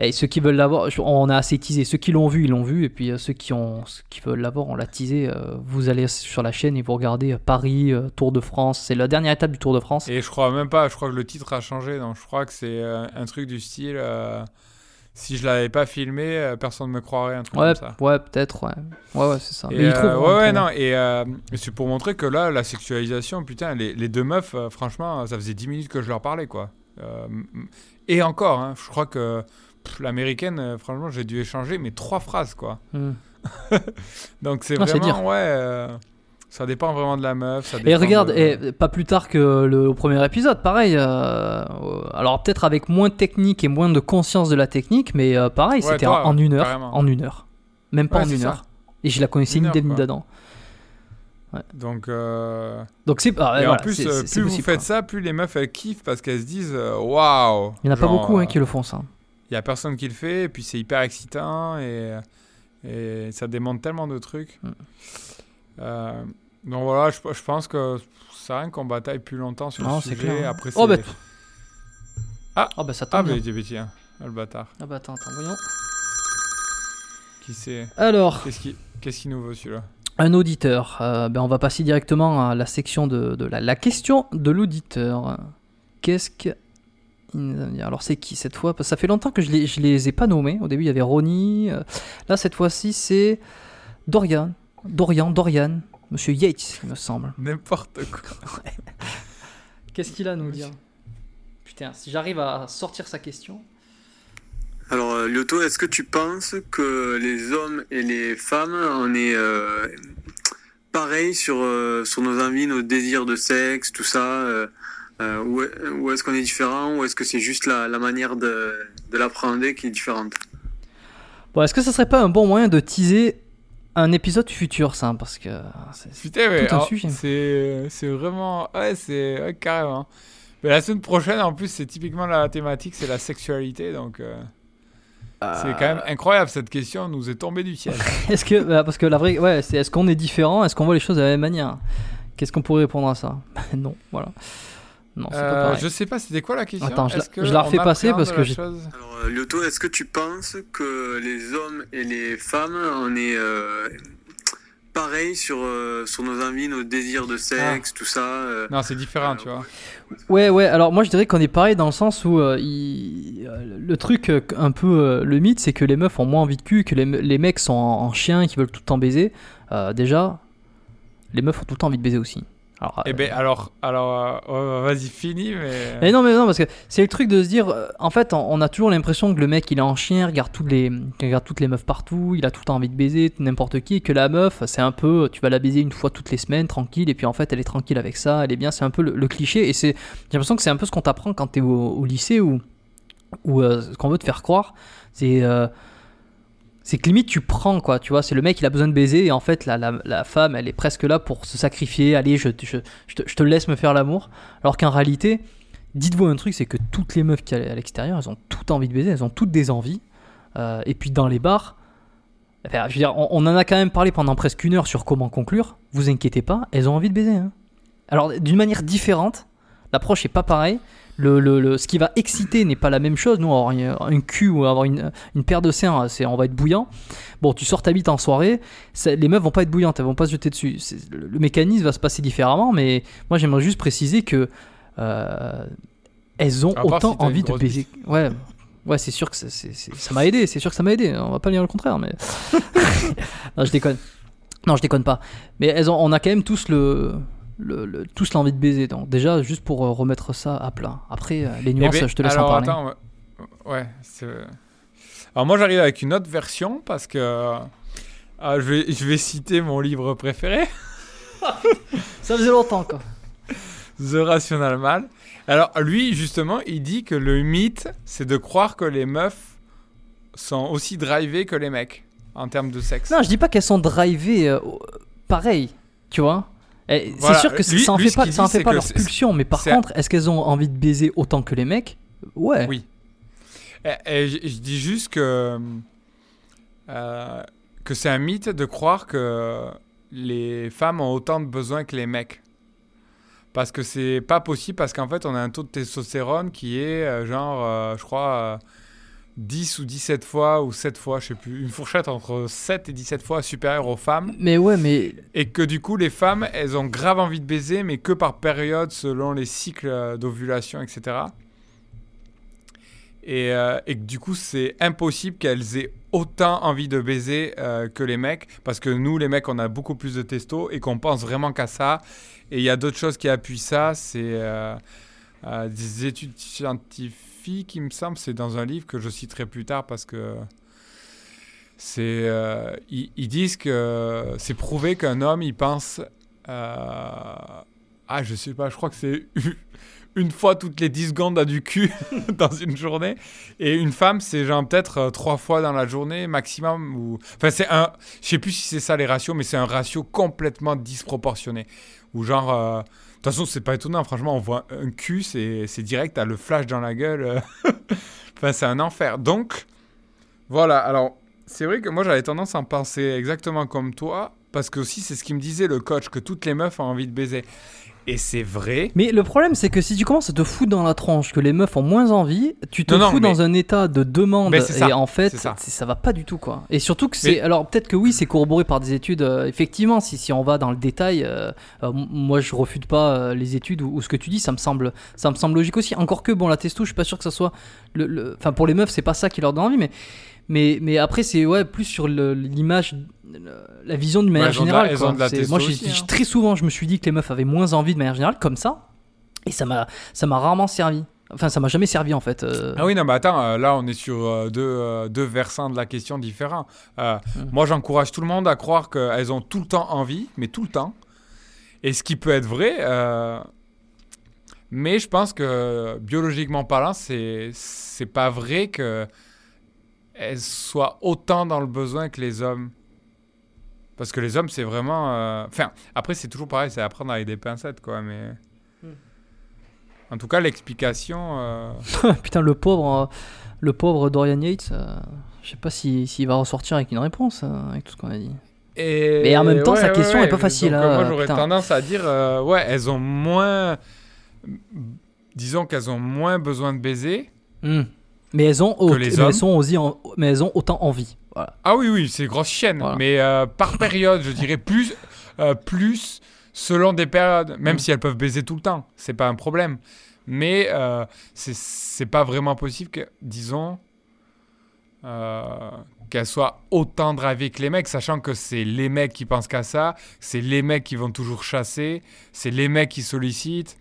et ceux qui veulent l'avoir, on a assez teasé. Ceux qui l'ont vu, ils l'ont vu. Et puis euh, ceux qui ont, ceux qui veulent l'avoir, on l'a teasé. euh, vous allez sur la chaîne et vous regardez euh, Paris Tour de France. C'est la dernière étape du Tour de France. Et je crois même pas, je crois que le titre a changé. Donc je crois que c'est un truc du style euh, si je l'avais pas filmé, personne ne me croirait, un truc ouais, comme ça. ouais, peut-être. Ouais, ouais, ouais, c'est ça. Et, mais ouais, ouais, non, et, euh, c'est pour montrer que là, la sexualisation, putain, les, les deux meufs, franchement, ça faisait 10 minutes que je leur parlais, quoi. Et encore, hein, je crois que l'américaine, euh, franchement, j'ai dû échanger, mais trois phrases, quoi. Hmm. Donc c'est Ah, vraiment, ouais, euh, ça dépend vraiment de la meuf. Ça Et regarde, de- et pas plus tard que le premier épisode, pareil. euh, alors peut-être avec moins de technique et moins de conscience de la technique, mais euh, pareil, Ouais, c'était en, en une heure, carrément. en une heure, même pas Ouais, en une ça. heure. Et je la connaissais Une quoi. d'Adam. Donc, euh, Donc c'est ah, ouais, et voilà, en plus, plus vous possible, faites quoi. ça, plus les meufs elles kiffent parce qu'elles se disent waouh. Il y en a pas beaucoup hein, qui le font ça. Il y a personne qui le fait, et puis c'est hyper excitant, et, et ça démontre tellement de trucs. Mm. Euh, donc voilà, je, je pense que ça rien qu'on bataille plus longtemps sur Non, le c'est sujet. clair. hein. Après, Oh bah, Ah. oh, bah ça Ah, tombe mais bien. tiens, tiens, ah, le bâtard. Ah bah attends, attends, voyons. Qui c'est? Alors, Qu'est-ce qui, nous veut celui-là? un auditeur. Euh, ben, on va passer directement à la section de, de la, la question de l'auditeur. Qu'est-ce que. Alors, c'est qui cette fois? Parce que Ça fait longtemps que je les, je les ai pas nommés. Au début, il y avait Ronnie. euh, Là, cette fois-ci, c'est Dorian. Dorian, Dorian. Monsieur Yates, il me semble. N'importe quoi. Qu'est-ce qu'il a à nous dire? Putain, si j'arrive à sortir sa question. Alors, euh, Lyoto, est-ce que tu penses que les hommes et les femmes, on est euh, pareil sur, euh, sur nos envies, nos désirs de sexe, tout ça euh, euh, Ou, ou est-ce qu'on est différent Ou est-ce que c'est juste la, la manière de, de l'appréhender qui est différente? Bon, est-ce que ça serait pas un bon moyen de teaser un épisode futur, ça? Parce que. c'est- Tout un alors, sujet. c'est c'est vraiment. Ouais, c'est ouais, carrément. Mais la semaine prochaine, en plus, c'est typiquement la thématique, c'est la sexualité. Donc, euh, c'est quand même incroyable. Cette question nous est tombée du ciel. Est-ce que. bah, Parce que la vraie. Ouais, c'est est-ce qu'on est différent? Est-ce qu'on voit les choses de la même manière? Qu'est-ce qu'on pourrait répondre à ça? Non, voilà. Non, c'est pas Euh, pareil. je sais pas, c'était quoi la question Attends, je la- Est-ce que je la refais passer parce que j'ai- chose Alors, euh, Lyoto, est-ce que tu penses que les hommes et les femmes, on est euh, pareil sur, euh, sur nos envies, nos désirs de sexe, tout ça euh, Non, c'est différent, tu vois. Ouais, ouais, alors moi je dirais qu'on est pareil dans le sens où il- le truc, un peu euh, le mythe, c'est que les meufs ont moins envie de cul, que les, me- les mecs sont en, en chien, qui veulent tout le temps baiser. Euh, déjà, les meufs ont tout le temps envie de baiser aussi. Alors, Eh euh, ben, alors, alors euh, ouais, vas-y, finis, mais. Mais non, mais non, parce que c'est le truc de se dire, euh, en fait, on, a toujours l'impression que le mec il est en chien, regarde toutes les, il regarde toutes les meufs partout, il a tout le temps envie de baiser n'importe qui, et que la meuf, c'est un peu, tu vas la baiser une fois toutes les semaines, tranquille, et puis en fait, elle est tranquille avec ça, elle est bien, c'est un peu le, le cliché, et c'est, j'ai l'impression que c'est un peu ce qu'on t'apprend quand t'es au, au lycée ou, ou euh, ce qu'on veut te faire croire, c'est. euh, c'est que limite tu prends quoi, tu vois, c'est le mec il a besoin de baiser et en fait la, la, femme elle est presque là pour se sacrifier, allez je, je, je, te, je te laisse me faire l'amour, alors qu'en réalité, dites-vous un truc, c'est que toutes les meufs qui à l'extérieur, elles ont toutes envie de baiser, elles ont toutes des envies. Euh, et puis dans les bars, je veux dire, on, on en a quand même parlé pendant presque une heure sur comment conclure. Vous inquiétez pas, elles ont envie de baiser. hein. Alors d'une manière différente, l'approche est pas pareille. Le, le- le- ce qui va exciter n'est pas la même chose. Nous, avoir un, cul ou avoir une, une paire de seins, c'est on va être bouillant. Bon, tu sors ta bite en soirée, ça- les meufs vont pas être bouillantes, elles vont pas se jeter dessus. Le, le mécanisme va se passer différemment, mais moi j'aimerais juste préciser que euh, elles ont autant si envie de baiser. Ouais, ouais, c'est sûr que c'est- c'est- ça m'a aidé. C'est sûr que ça m'a aidé. On va pas dire le contraire, mais non, je déconne. Non, je déconne pas. Mais elles ont, on a quand même tous le, le, le- tous l'envie de baiser. Donc déjà, juste pour euh, remettre ça à plat. Après, euh, les Eh nuances, ben, je te laisse alors, en parler. Attends, ouais, ouais, Alors moi j'arrive avec une autre version parce que euh, ah, je, vais, je vais citer mon livre préféré, Ça faisait longtemps, quoi. The Rational Man. Alors lui justement il dit que le mythe c'est de croire que les meufs sont aussi drivées que les mecs en termes de sexe. Non, je dis pas qu'elles sont drivées euh, pareil, tu vois. Voilà, C'est sûr que lui- ça en fait pas, ça en fait pas leur pulsion, mais par contre, est-ce qu'elles ont envie de baiser autant que les mecs? Ouais. Oui. Et, et je, dis juste que, euh, que c'est un mythe de croire que les femmes ont autant de besoins que les mecs. Parce que c'est pas possible, parce qu'en fait, on a un taux de testostérone qui est euh, genre, euh, je crois, 10 ou 17 fois ou 7 fois, je sais plus, une fourchette entre 7 et 17 fois supérieure aux femmes. Mais ouais, mais Et que du coup, les femmes, elles ont grave envie de baiser, mais que par période, selon les cycles euh, d'ovulation, etc. Et, euh, et que du coup, c'est impossible qu'elles aient autant envie de baiser euh, que les mecs, parce que nous, les mecs, on a beaucoup plus de testo et qu'on pense vraiment qu'à ça. Et il y a d'autres choses qui appuient ça, c'est euh, des études scientifiques, il me semble, c'est dans un livre que je citerai plus tard parce que c'est euh, ils, ils disent que c'est prouvé qu'un homme il pense euh, ah je sais pas je crois que c'est une fois toutes les 10 secondes à du cul dans une journée et une femme c'est genre peut-être euh, trois fois dans la journée maximum ou enfin c'est un je sais plus si c'est ça les ratios mais c'est un ratio complètement disproportionné ou genre euh, de toute façon, c'est pas étonnant. Franchement, on voit un cul, c'est direct, t'as le flash dans la gueule. euh. enfin, c'est un enfer. Donc, voilà. Alors, c'est vrai que moi, j'avais tendance à en penser exactement comme toi. Parce que aussi, c'est ce qui me disait le coach, que toutes les meufs ont envie de baiser. Et c'est vrai. Mais le problème, c'est que si tu commences à te foutre dans la tronche que les meufs ont moins envie, tu te Non, non, fous mais- dans un état de demande ça, et en fait, ça. ça va pas du tout quoi. Et surtout que c'est. Mais- Alors peut-être que oui, c'est corroboré par des études. euh, effectivement, si, si on va dans le détail, euh, euh, moi je refute pas les études ou, ou ce que tu dis, ça me semble, ça me semble logique aussi. Encore que bon, la testo, je suis pas sûr que ça soit. le- le- Enfin, pour les meufs, c'est pas ça qui leur donne envie, mais. Mais, mais après, c'est ouais, plus sur l'image, la vision d'une manière la- générale. quoi. moi, aussi, hein. très souvent, je me suis dit que les meufs avaient moins envie de manière générale, comme ça. Et ça m'a rarement servi. Enfin, ça m'a jamais servi en fait. euh. Ah oui, non, mais attends, euh, là, on est sur euh, deux, deux versants de la question différents. Euh, Mm. Moi, j'encourage tout le monde à croire qu'elles ont tout le temps envie, mais tout le temps. Et ce qui peut être vrai, euh, mais je pense que biologiquement parlant, c'est pas vrai que elles soient autant dans le besoin que les hommes. Parce que les hommes, c'est vraiment. euh, Enfin, après, c'est toujours pareil, c'est à prendre avec des pincettes, quoi, mais. Mm. En tout cas, l'explication. euh, Putain, le pauvre, euh, le pauvre Dorian Yates, euh, je sais pas si- s'il va ressortir avec une réponse euh, avec tout ce qu'on a dit. Et Mais en même temps, sa question est pas facile, Donc, hein, moi, j'aurais tendance à dire, euh, ouais, elles ont moins. Disons qu'elles ont moins besoin de baiser. Hmm. Mais elles ont, les mais elles sont aussi en- mais elles ont autant envie. Voilà. Ah oui, oui, c'est grosse. Voilà. Mais euh, par période, je dirais plus, euh, plus selon des périodes. Même Mm. si elles peuvent baiser tout le temps, c'est pas un problème. Mais euh, c'est- pas vraiment possible que, disons, euh, qu'elles soient autant drivées que les mecs, sachant que c'est les mecs qui pensent qu'à ça, c'est les mecs qui vont toujours chasser, c'est les mecs qui sollicitent.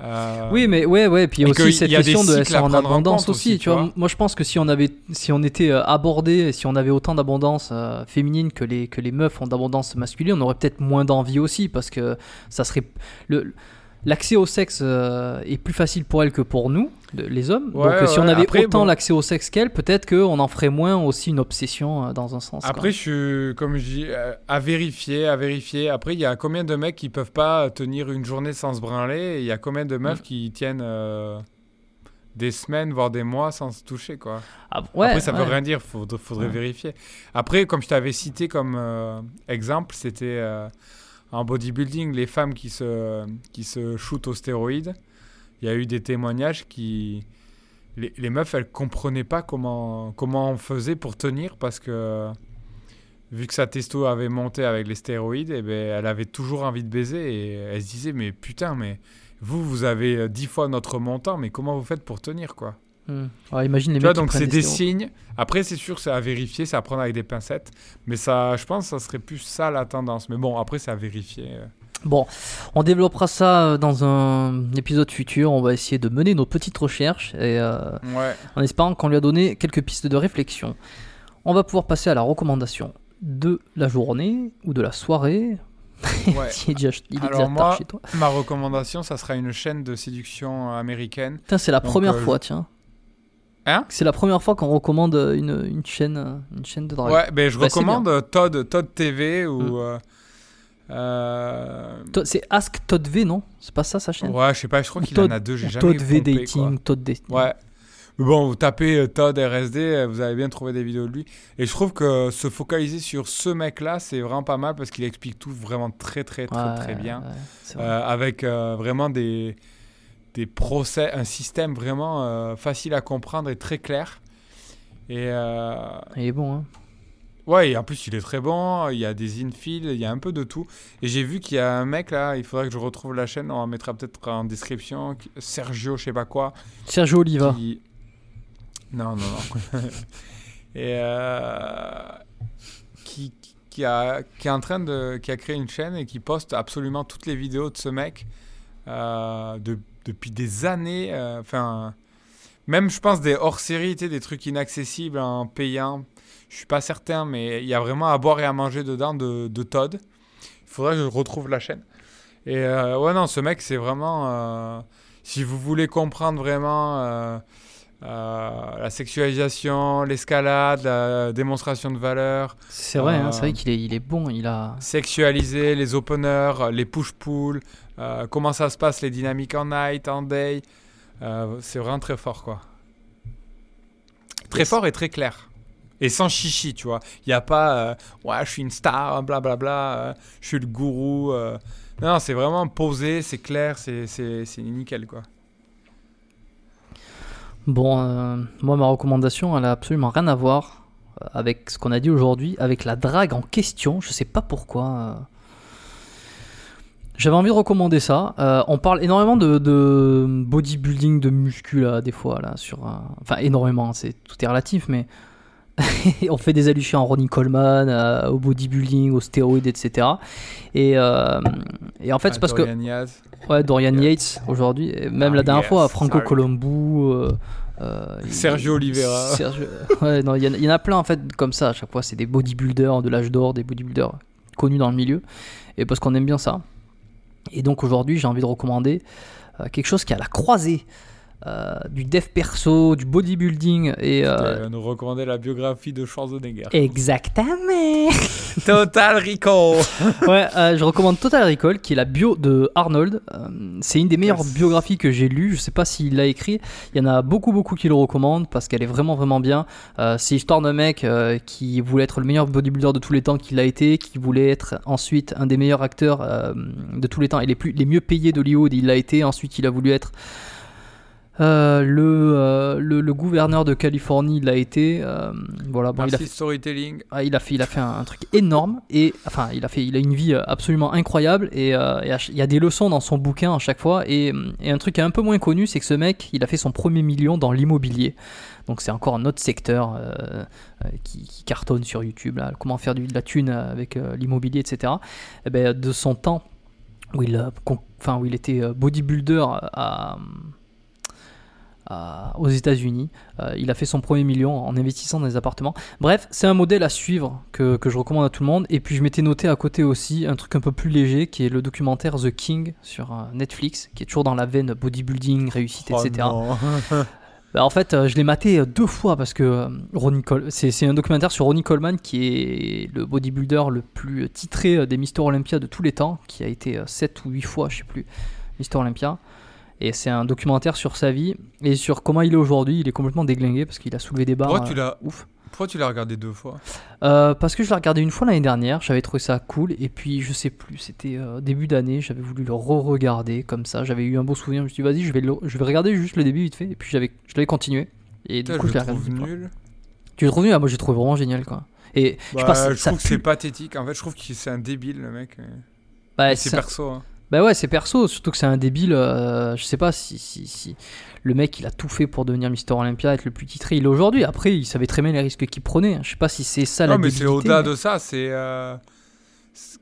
Euh, Oui, mais ouais, ouais. Puis il y a Et aussi cette question de elles en abondance aussi, aussi, tu vois. Moi, je pense que si on avait, si on était euh, abordé, si on avait autant d'abondance euh, féminine que les que les meufs ont d'abondance masculine, on aurait peut-être moins d'envie aussi parce que ça serait le L'accès au sexe euh, est plus facile pour elles que pour nous, de- les hommes. Ouais, Donc si on avait Après, autant bon. l'accès au sexe qu'elles, peut-être qu'on en ferait moins aussi une obsession euh, dans un sens. Après, je suis, comme je dis, euh, à vérifier, à vérifier. Après, il y a combien de mecs qui peuvent pas tenir une journée sans se branler il y a combien de Mm. meufs qui tiennent euh, des semaines, voire des mois sans se toucher, quoi. Ah, ouais, Après, ça veut rien dire, faudrait, faudrait vérifier. Après, comme je t'avais cité comme exemple, c'était en bodybuilding, les femmes qui se, qui se shootent aux stéroïdes. Il y a eu des témoignages qui... Les, les meufs, elles comprenaient pas comment, comment on faisait pour tenir parce que vu que sa testo avait monté avec les stéroïdes, eh ben, elle avait toujours envie de baiser et elle se disait mais putain mais vous vous avez euh, dix fois notre montant mais comment vous faites pour tenir quoi? Hmm. Alors, imagine les tu vois, mecs donc c'est des stéroïdes. signes. Après, c'est sûr, c'est à vérifier, c'est à prendre avec des pincettes. Mais ça, je pense, que ça serait plus ça la tendance. Mais bon, après, c'est à vérifier. Euh. Bon, on développera ça euh, dans un épisode futur. On va essayer de mener nos petites recherches et euh, Ouais. en espérant qu'on lui a donné quelques pistes de réflexion. On va pouvoir passer à la recommandation de la journée ou de la soirée. ouais. il est déjà, il est Alors déjà tard moi- chez toi. Ma recommandation, ça sera une chaîne de séduction américaine. Putain, c'est la Donc, première euh, fois, tiens. Hein? C'est la première fois qu'on recommande une, une chaîne, euh, une chaîne de drague. Ouais, ben je Bah, recommande euh, Todd, Todd TV ou. Mm. euh, euh, C'est Ask Todd V, non? C'est pas ça sa chaîne? Ouais, je sais pas, je crois qu'il en a deux, j'ai jamais Todd V. Dating, Todd Dating. Ouais. Mais bon, vous tapez euh, Todd RSD, euh, vous allez bien trouver des vidéos de lui. Et je trouve que se focaliser sur ce mec-là, c'est vraiment pas mal parce qu'il explique tout vraiment très, très, très, Ouais, très bien. ouais, c'est vrai. Euh, avec euh, vraiment des, des procès, un système vraiment facile à comprendre et très clair. Et Il est bon, hein. Ouais, et en plus il est très bon, il y a des infills, il y a un peu de tout. Et j'ai vu qu'il y a un mec là, il faudrait que je retrouve la chaîne, on la mettra peut-être en description, Sergio, je sais pas quoi. Sergio Oliva. qui- Non, non, non. et euh, qui, qui, a, qui est en train de. qui a créé une chaîne et qui poste absolument toutes les vidéos de ce mec euh, de- depuis des années. euh, Enfin. même, je pense, des hors-série, tu sais, des trucs inaccessibles en payant. Je suis pas certain, mais il y a vraiment à boire et à manger dedans de, de Todd. Il faudrait que je retrouve la chaîne. Et euh, ouais, non, ce mec, c'est vraiment. euh, si vous voulez comprendre vraiment euh, la sexualisation, l'escalade, la démonstration de valeur, C'est vrai, hein, c'est vrai qu'il est, il est bon. Il a. sexualiser les openers, les push-pull, comment ça se passe, les dynamiques en night, en day, c'est vraiment très fort, quoi. Très Yes. fort et très clair. Et sans chichi, tu vois. Il n'y a pas, euh, ouais, je suis une star, blablabla, euh, je suis le gourou. euh. Non, c'est vraiment posé, c'est clair, c'est nickel quoi. Bon, moi, ma recommandation, elle a absolument rien à voir avec ce qu'on a dit aujourd'hui, avec la drague en question. Je sais pas pourquoi. J'avais envie de recommander ça. On parle énormément de, bodybuilding, de muscu, des fois, là, sur... Enfin, énormément, c'est, tout est relatif, mais... on fait des allusions à Ronnie Coleman, euh, au bodybuilding, aux stéroïdes, etc. Et, euh, et en fait, c'est parce que... Dorian Niaz. Ouais, Dorian Yeah. Yates aujourd'hui, même Ah, la dernière yes, fois, Franco sorry. Colombo, euh, euh, Sergio Oliveira. Sergio- Ouais, non, il y, en a- il y en a plein en fait comme ça. À chaque fois, c'est des bodybuilders de l'âge d'or, des bodybuilders connus dans le milieu, et parce qu'on aime bien ça. Et donc aujourd'hui, j'ai envie de recommander quelque chose qui est à la croisée euh, du dev perso, du bodybuilding et euh, nous recommander la biographie de Schwarzenegger. exactement. Total Rico. ouais, euh, je recommande Total Recall, qui est la bio de Arnold. Euh, c'est une des meilleures Yes. biographies que j'ai lues. Je sais pas s'il l'a écrit. Il y en a beaucoup, beaucoup qui le recommandent parce qu'elle est vraiment, vraiment bien. C'est l'histoire d'un mec qui voulait être le meilleur bodybuilder de tous les temps, qui l'a été, qui voulait être ensuite un des meilleurs acteurs de tous les temps et les, plus, les mieux payés d'Hollywood. Il l'a été. Ensuite, il a voulu être euh, le, euh, le, le gouverneur de Californie. Il l'a été. Euh, voilà, bon, il a Merci storytelling. ah, il a fait, il a fait un, un truc énorme et enfin, il a fait, il a une vie absolument incroyable et, il y a des leçons dans son bouquin à chaque fois et, et un truc un peu moins connu, c'est que ce mec, il a fait son premier million dans l'immobilier. Donc c'est encore un autre secteur qui, qui cartonne sur YouTube. Là, comment faire de la thune avec l'immobilier, etc. Et ben, de son temps où il, enfin, où il était bodybuilder à, à- aux États-Unis. Euh, il a fait son premier million en investissant dans des appartements. Bref, c'est un modèle à suivre que, que je recommande à tout le monde. Et puis je m'étais noté à côté aussi un truc un peu plus léger qui est le documentaire The King sur euh, Netflix, qui est toujours dans la veine bodybuilding, réussite, Oh etc. Bah, en fait, euh, je l'ai maté euh, deux fois parce que euh, Ronnie c'est, un documentaire sur Ronnie Coleman qui est le bodybuilder le plus titré euh, des Mister Olympia de tous les temps, qui a été 7 ou 8 fois, je sais plus, Mister Olympia. Et c'est un documentaire sur sa vie et sur comment il est aujourd'hui. Il est complètement déglingué parce qu'il a soulevé des barres. Pourquoi tu euh, l'as ouf. Pourquoi tu l'as regardé deux fois? Euh, parce que je l'ai regardé une fois l'année dernière, j'avais trouvé ça cool, et puis je sais plus, c'était euh, début d'année, j'avais voulu le re-regarder comme ça, j'avais eu un beau souvenir, je me suis dit vas-y, je vais, le- je vais regarder juste le début vite fait, et puis j'avais, je l'avais continué. Et du Putain, coup, je l'ai regardé. nul. Tu le trouves nul? Ah, moi j'ai trouvé vraiment génial quoi. Et je Bah, je trouve que c'est pathétique. En fait, je trouve que c'est un débile le mec. Bah, c'est c'est- perso. hein. Bah ouais, c'est perso, surtout que c'est un débile. euh, je sais pas si, si, si le mec il a tout fait pour devenir Mister Olympia, être le plus titré il est aujourd'hui. Après, il savait très bien les risques qu'il prenait. Je sais pas si c'est ça la Non, mais c'est au-delà mais- de ça. C'est euh, c'est-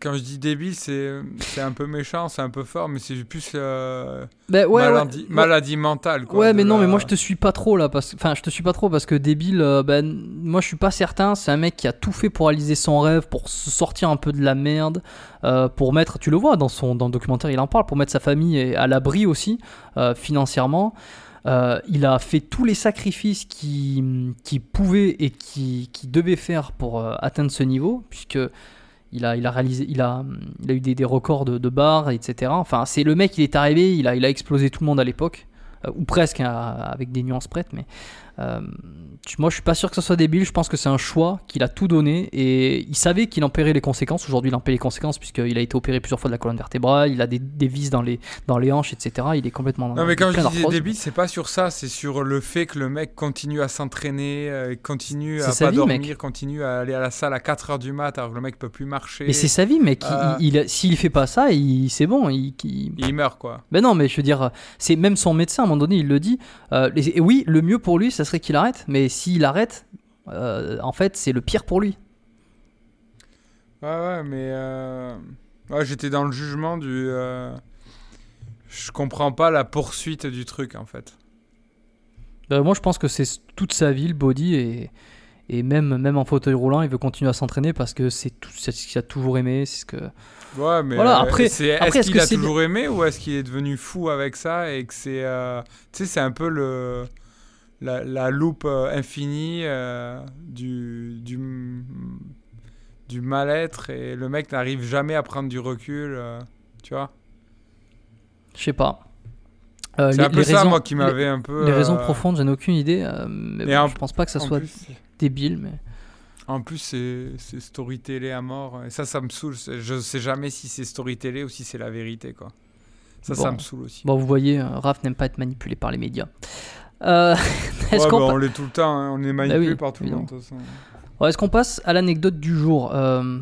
quand je dis débile, c'est c'est un peu méchant, c'est un peu fort, mais c'est plus euh, Bah, ouais, maladie, Ouais. maladie mentale. Quoi, ouais, mais non, la- mais moi je te suis pas trop là, parce enfin je te suis pas trop parce que débile, euh, ben moi je suis pas certain. C'est un mec qui a tout fait pour réaliser son rêve, pour se sortir un peu de la merde, euh, pour mettre, tu le vois dans son dans le documentaire, il en parle, pour mettre sa famille à l'abri aussi euh, financièrement. Euh, il a fait tous les sacrifices qu'il qu'il pouvait et qu'il qu'il devait faire pour euh, atteindre ce niveau, puisque il a, il a réalisé, il a, il a eu des, des records de, de barres, etc. Enfin, c'est le mec, il est arrivé, il a, il a explosé tout le monde à l'époque, euh, ou presque, hein, avec des nuances prêtes, mais euh, moi je suis pas sûr que ce soit débile, je pense que c'est un choix qu'il a tout donné et il savait qu'il en paierait les conséquences. Aujourd'hui, il en paie les conséquences puisqu'il a été opéré plusieurs fois de la colonne vertébrale, il a des, des vis dans les, dans les hanches, etc. Il est complètement Non, mais quand je d'arthrose. débile, c'est pas sur ça, c'est sur le fait que le mec continue à s'entraîner, euh, continue à pas vie, dormir, mec. continue à aller à la salle à 4h du mat alors que le mec peut plus marcher. Mais c'est sa vie, mec. Euh, il, il- s'il fait pas ça, il, c'est bon. Il, meurt quoi. Ben non, mais je veux dire, c'est même son médecin à un moment donné, il le dit. euh, et oui, le mieux pour lui, ça serait qu'il arrête. Mais s'il arrête, euh, en fait, c'est le pire pour lui. Ouais, ouais, mais. euh, Ouais, j'étais dans le jugement du. euh, Je comprends pas la poursuite du truc en fait. Ben, moi, je pense que c'est toute sa vie, le body, et, et même, même en fauteuil roulant, il veut continuer à s'entraîner parce que c'est tout c'est ce qu'il a toujours aimé. C'est ce que. Ouais, mais. Voilà, après- est-ce est-ce qu'il que a c'est toujours aimé ou est-ce qu'il est devenu fou avec ça et que c'est. Tu sais, c'est un peu le. La, la loupe euh, infinie euh, du, du, du mal-être et le mec n'arrive jamais à prendre du recul, euh, tu vois. Je sais pas. Euh, C'est un peu ça, moi, qui m'avait un peu. Les raisons euh, profondes, j'en ai aucune idée. euh, mais et bon, en- je pense pas que ça soit plus, débile. Mais... En plus, c'est story télé à mort. Et ça, ça me saoule. Je sais jamais si c'est story télé ou si c'est la vérité, quoi. Ça, ça me saoule aussi. Bon, vous voyez, Raph n'aime pas être manipulé par les médias. Euh, est-ce Ouais, qu'on bah, pa- on l'est tout le temps. hein. On est manipulé oui, par tout le monde, évidemment. de toute façon. Ouais, est-ce qu'on passe à l'anecdote du jour Euh,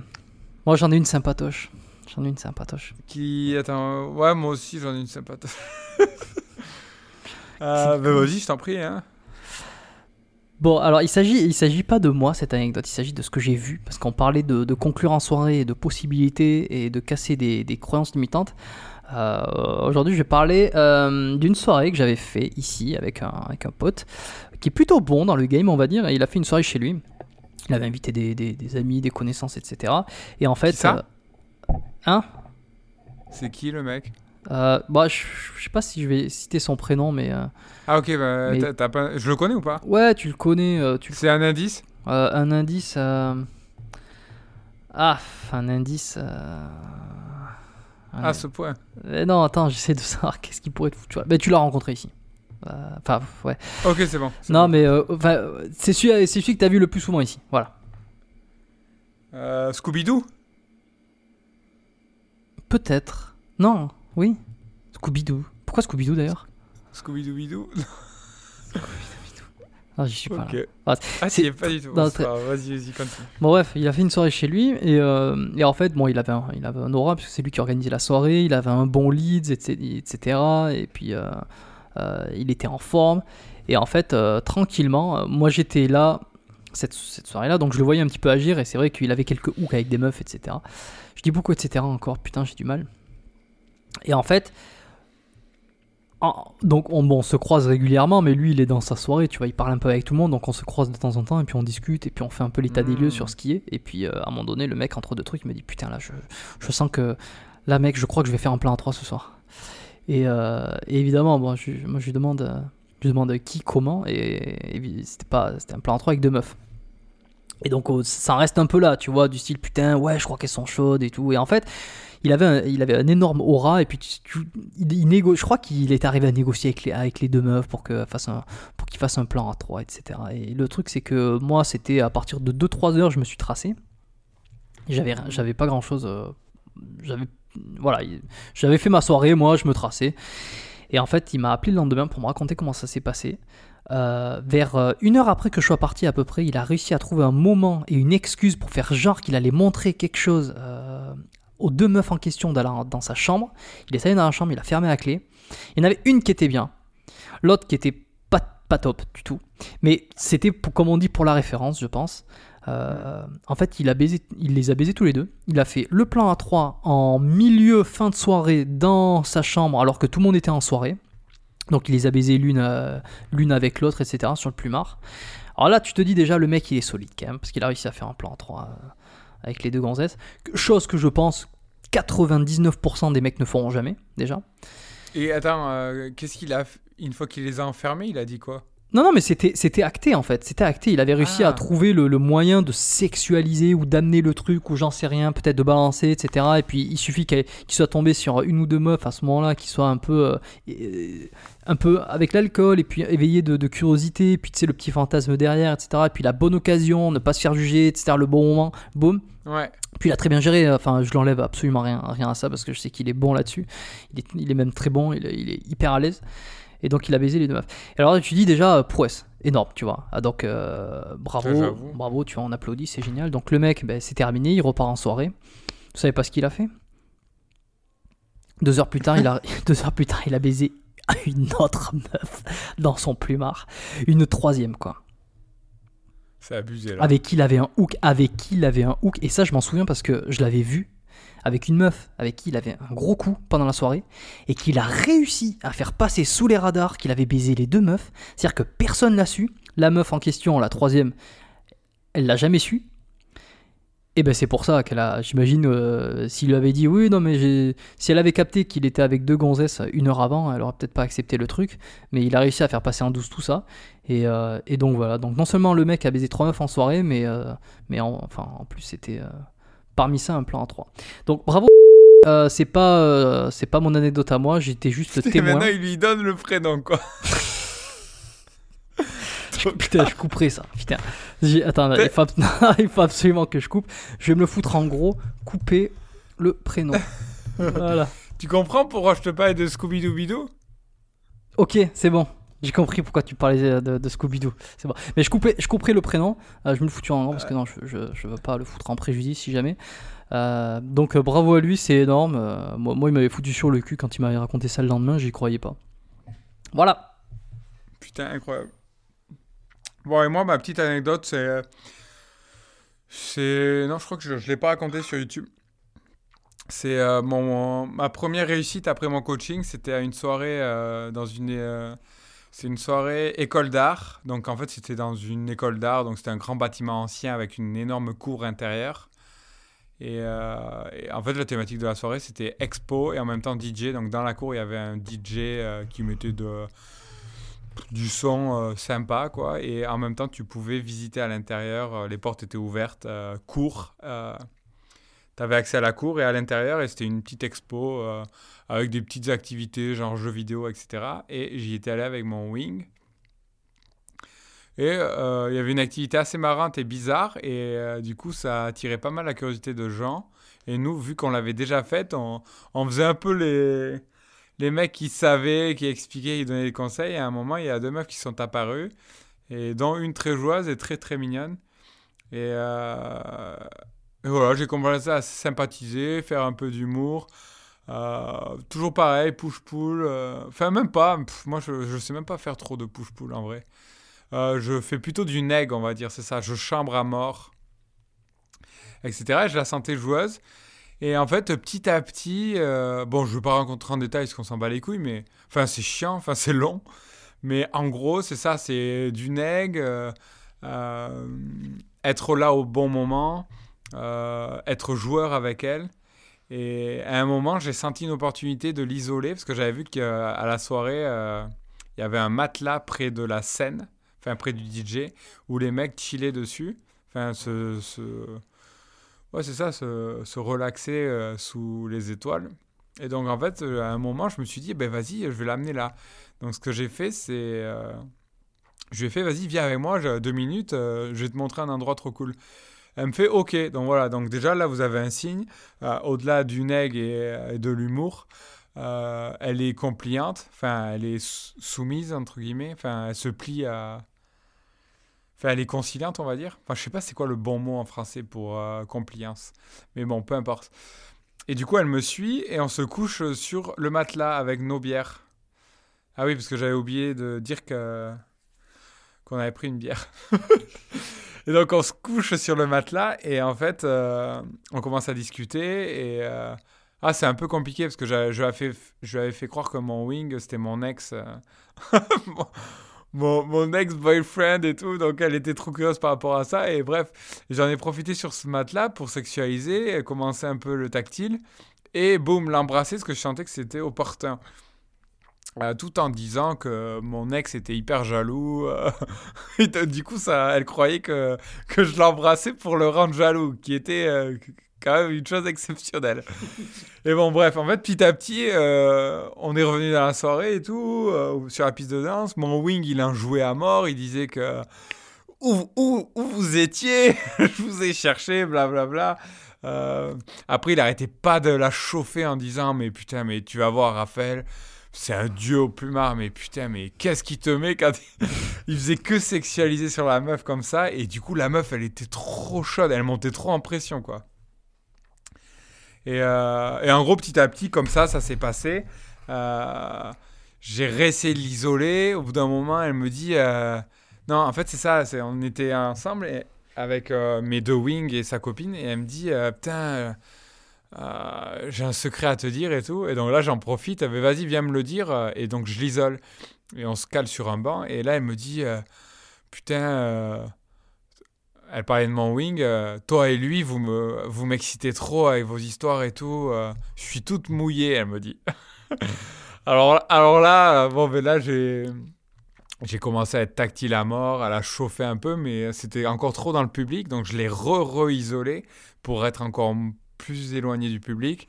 Moi, j'en ai une sympatoche. J'en ai une sympatoche. Qui. Attends. Ouais, moi aussi, j'en ai une sympathie. euh, bah, vas-y, je t'en prie. Hein. Bon, alors il s'agit, il s'agit pas de moi cette anecdote, il s'agit de ce que j'ai vu, parce qu'on parlait de, de conclure en soirée, et de possibilités et de casser des, des croyances limitantes. Euh, Aujourd'hui, je vais parler euh, d'une soirée que j'avais fait ici avec un, avec un pote qui est plutôt bon dans le game, on va dire. Et il a fait une soirée chez lui. Il avait invité des, des- des amis, des connaissances, etc. Et en fait, ça euh, hein C'est qui le mec? Bah, je, je sais pas si je vais citer son prénom, mais Ah, ok, bah, Mais- pas... je le connais ou pas? Ouais, tu le connais. C'est un indice? Un indice. Ah, un indice. Euh, À ce point. Euh, non, attends, j'essaie de savoir qu'est-ce qui pourrait te foutre. tu vois. Mais tu l'as rencontré ici. Euh, Enfin, ouais. Ok, c'est bon. Non, bon. mais euh, c'est celui, celui que t'as vu le plus souvent ici. Voilà. Euh, Scooby-Doo? Peut-être. Non, oui. Scooby-Doo. Pourquoi Scooby-Doo d'ailleurs? Scooby-Doo-Bidoo Ah, j'y suis pas là. Ok. Ah, Ah, c'est- pas du tout. non, grave, Vas-y, vas-y, continue. Bon bref, il a fait une soirée chez lui et, euh, et en fait, bon, il avait un, il avait un aura parce que c'est lui qui organisait la soirée, il avait un bon leads, etc. etc. et puis euh, euh, il était en forme. Et en fait, tranquillement, moi j'étais là cette, cette soirée-là, donc je le voyais un petit peu agir et c'est vrai qu'il avait quelques hooks avec des meufs, etc. Je dis beaucoup etc. encore, putain, j'ai du mal. Et en fait, donc on, bon, on se croise régulièrement, mais lui il est dans sa soirée, tu vois, il parle un peu avec tout le monde, donc on se croise de temps en temps et puis on discute et puis on fait un peu l'état des lieux sur ce qui est. Et puis euh, à un moment donné, le mec entre deux trucs il me dit putain là je, je sens que là mec je crois que je vais faire un plan à 3 ce soir. Et, euh, et évidemment, bon, je, moi je lui demande, euh, je demande qui, comment, et, et c'était pas, c'était un plan à 3 avec deux meufs. Et donc oh, ça reste un peu là, tu vois, du style putain ouais je crois qu'elles sont chaudes et tout. Et en fait il avait un, énorme aura et puis il, je crois qu'il est arrivé à négocier avec les, deux meufs pour que fasse un, pour qu'il fasse un plan à 3 etc. Et le truc c'est que moi c'était à partir de 2-3 heures je me suis tracé. J'avais pas grand chose, j'avais voilà il- j'avais fait ma soirée moi je me traçais. Et en fait il m'a appelé le lendemain pour me raconter comment ça s'est passé. Euh, vers euh, une heure après que je sois parti à peu près, il a réussi à trouver un moment et une excuse pour faire genre qu'il allait montrer quelque chose euh, aux deux meufs en question dans, dans sa chambre. Il est allé dans la chambre, il a fermé la clé. Il y en avait une qui était bien, l'autre qui était pas, top du tout. Mais c'était, comme on dit, pour la référence, je pense. Euh, en fait, il, les a baisés tous les deux. Il a fait le plan à 3 en milieu, fin de soirée, dans sa chambre, alors que tout le monde était en soirée. Donc il les a baisés l'une euh, avec l'autre, etc., sur le plumard. Alors là, tu te dis déjà, le mec, il est solide quand même, parce qu'il a réussi à faire un plan à 3 euh, avec les deux gonzesses. Chose que je pense 99% des mecs ne feront jamais, déjà. Et attends, euh, qu'est-ce qu'il a Une fois qu'il les a enfermés, il a dit quoi? Non, non, mais c'était c'était acté en fait. C'était acté. Il avait réussi Ah. à trouver le, le moyen de sexualiser ou d'amener le truc ou j'en sais rien, peut-être de balancer, etc. Et puis il suffit qu'il soit tombé sur une ou deux meufs à ce moment-là qui soient un peu, euh, euh, un peu avec l'alcool et puis éveillé de, de curiosité. Et puis tu sais, le petit fantasme derrière, etc. Et puis la bonne occasion, ne pas se faire juger, etc. Le bon moment, boum. Ouais. Puis il a très bien géré, enfin je l'enlève absolument rien, rien à ça parce que je sais qu'il est bon là-dessus. Il est, il est même très bon, il est hyper à l'aise. Et donc il a baisé les deux meufs. Et alors tu dis déjà euh, prouesse, énorme, tu vois. Ah, donc euh, bravo, bravo, tu vois, on applaudit, c'est génial. Donc le mec, ben, c'est terminé, il repart en soirée. Vous savez pas ce qu'il a fait? Deux heures plus tard, il a, deux heures plus tard, il a baisé une autre meuf dans son plumard, une troisième quoi C'est abusé là. avec qui il avait un hook, avec qui il avait un hook, et ça je m'en souviens parce que je l'avais vu avec une meuf avec qui il avait un gros coup pendant la soirée, et qu'il a réussi à faire passer sous les radars qu'il avait baisé les deux meufs, c'est-à-dire que personne l'a su, la meuf en question, la troisième, elle l'a jamais su, et ben c'est pour ça qu'elle a, j'imagine, euh, s'il lui avait dit oui, non mais si elle avait capté qu'il était avec deux gonzesses une heure avant, elle aurait peut-être pas accepté le truc, mais il a réussi à faire passer en douce tout ça, et, euh, donc voilà, donc non seulement le mec a baisé trois meufs en soirée, mais, euh, enfin, en plus c'était parmi ça un plan à 3. Donc bravo, euh, c'est pas, euh, c'est pas mon anecdote à moi, j'étais juste Et témoin. maintenant, il lui donne le prénom quoi. putain, je couperai ça. Putain. Attends, il faut, il faut, absolument que je coupe. Je vais me le foutre en gros. Couper le prénom. voilà. Tu comprends pourquoi je te parle de Scooby-Doo Ok, c'est bon. J'ai compris pourquoi tu parlais de, Scooby-Doo. C'est bon. Mais je, coupais, je couperai le prénom. Euh, je me le foutu en gros parce que non, je, je, veux pas le foutre en préjudice si jamais. Euh, donc bravo à lui, c'est énorme. moi, il m'avait foutu sur le cul quand il m'avait raconté ça le lendemain, j'y croyais pas. Voilà. Putain, incroyable. Bon, et moi, ma petite anecdote, c'est. C'est. Non, je crois que je ne l'ai pas raconté sur YouTube. C'est euh, mon, ma première réussite après mon coaching, c'était à une soirée euh, dans une. Euh, c'est une soirée école d'art. Donc en fait, c'était dans une école d'art. Donc c'était un grand bâtiment ancien avec une énorme cour intérieure. Et, et, en fait, la thématique de la soirée, c'était expo et en même temps DJ. Donc dans la cour, il y avait un DJ qui mettait du son euh, sympa, quoi. Et en même temps, tu pouvais visiter à l'intérieur. Euh, les portes étaient ouvertes, euh, cours. Tu avais accès à la cour et à l'intérieur, et c'était une petite expo avec des petites activités, genre jeux vidéo, etc. Et j'y étais allé avec mon wing. Et il y avait une activité assez marrante et bizarre, et du coup, ça attirait pas mal la curiosité de gens. Et nous, vu qu'on l'avait déjà faite, on, on faisait un peu les les mecs qui savaient, qui expliquaient, qui donnaient des conseils. Et à un moment, il y a deux meufs qui sont apparues, et dont une très joueuse et très très mignonne. Et, euh, voilà, j'ai commencé à sympathiser, faire un peu d'humour. Euh, toujours pareil, push-pull. Euh, enfin, même pas. moi, je, ne sais même pas faire trop de push-pull en vrai. je fais plutôt du neg, on va dire, c'est ça. Je chambre à mort, etc. Et je la sentais joueuse. Et en fait, petit à petit, euh, bon, je ne veux pas rencontrer en détail parce qu'on s'en bat les couilles, mais enfin, c'est chiant, enfin, c'est long. Mais en gros, c'est ça, c'est du neg, euh, euh, être là au bon moment, être joueur avec elle. Et à un moment, j'ai senti une opportunité de l'isoler parce que j'avais vu qu'à la soirée, il y avait un matelas près de la scène, enfin près du DJ, où les mecs chillaient dessus. Enfin, ce, Ouais, c'est ça, se, relaxer euh, sous les étoiles. Et donc, en fait, euh, à un moment, je me suis dit, ben vas-y, je vais l'amener là. Donc, ce que j'ai fait, c'est. Euh, je lui ai fait, vas-y, viens avec moi, deux minutes, je vais te montrer un endroit trop cool. Elle me fait, ok. Donc, voilà, donc déjà, là, vous avez un signe. Au-delà du neg et, de l'humour, elle est compliante, enfin, elle est soumise, entre guillemets, enfin, elle se plie à elle est conciliante, on va dire. Enfin, je sais pas c'est quoi le bon mot en français pour euh, compliance. Mais bon, peu importe. Et du coup, elle me suit et on se couche sur le matelas avec nos bières. Ah oui, parce que j'avais oublié de dire que qu'on avait pris une bière. et donc, on se couche sur le matelas et en fait, euh, on commence à discuter et... Euh, ah, c'est un peu compliqué parce que je, lui avais fait croire que mon wing, c'était mon ex mon, ex-boyfriend et tout. Donc elle était trop curieuse par rapport à ça. Et bref, j'en ai profité sur ce matelas pour sexualiser, commencer un peu le tactile. Et boum, l'embrasser parce que je sentais que c'était opportun. Euh, tout en disant que mon ex était hyper jaloux. Euh, du coup, ça, elle croyait que, que je l'embrassais pour le rendre jaloux, qui était, euh, quand même une chose exceptionnelle. et bon, bref, en fait, petit à petit, euh, on est revenu dans la soirée et tout, sur la piste de danse. Mon wing, il en jouait à mort. Il disait que où, où, où vous étiez, je vous ai cherché, blablabla. Bla, bla. Après, il arrêtait pas de la chauffer en disant Mais putain, mais tu vas voir, Raphaël, c'est un dieu au plumard, mais putain, mais qu'est-ce qui te met quand il faisait que sexualiser sur la meuf comme ça Et du coup, la meuf, elle était trop chaude, elle montait trop en pression, quoi. Euh, et, en gros, petit à petit, comme ça, ça s'est passé. Euh, j'ai réessayé de l'isoler. Au bout d'un moment, elle me dit euh, Non, en fait, c'est ça. On était ensemble avec mes deux wings et sa copine. Et elle me dit Putain, j'ai un secret à te dire et tout. Et donc là, j'en profite. Elle Vas-y, viens me le dire. Et donc, je l'isole. Et on se cale sur un banc. Et là, elle me dit Putain elle parlait de mon wing. Euh, toi et lui, vous me, vous m'excitez trop avec vos histoires et tout. Euh, je suis toute mouillée, elle me dit. alors, alors là, bon, ben là, j'ai, j'ai commencé à être tactile à mort, à la chauffer un peu, mais c'était encore trop dans le public, donc je l'ai re-re-isolé pour être encore plus éloigné du public.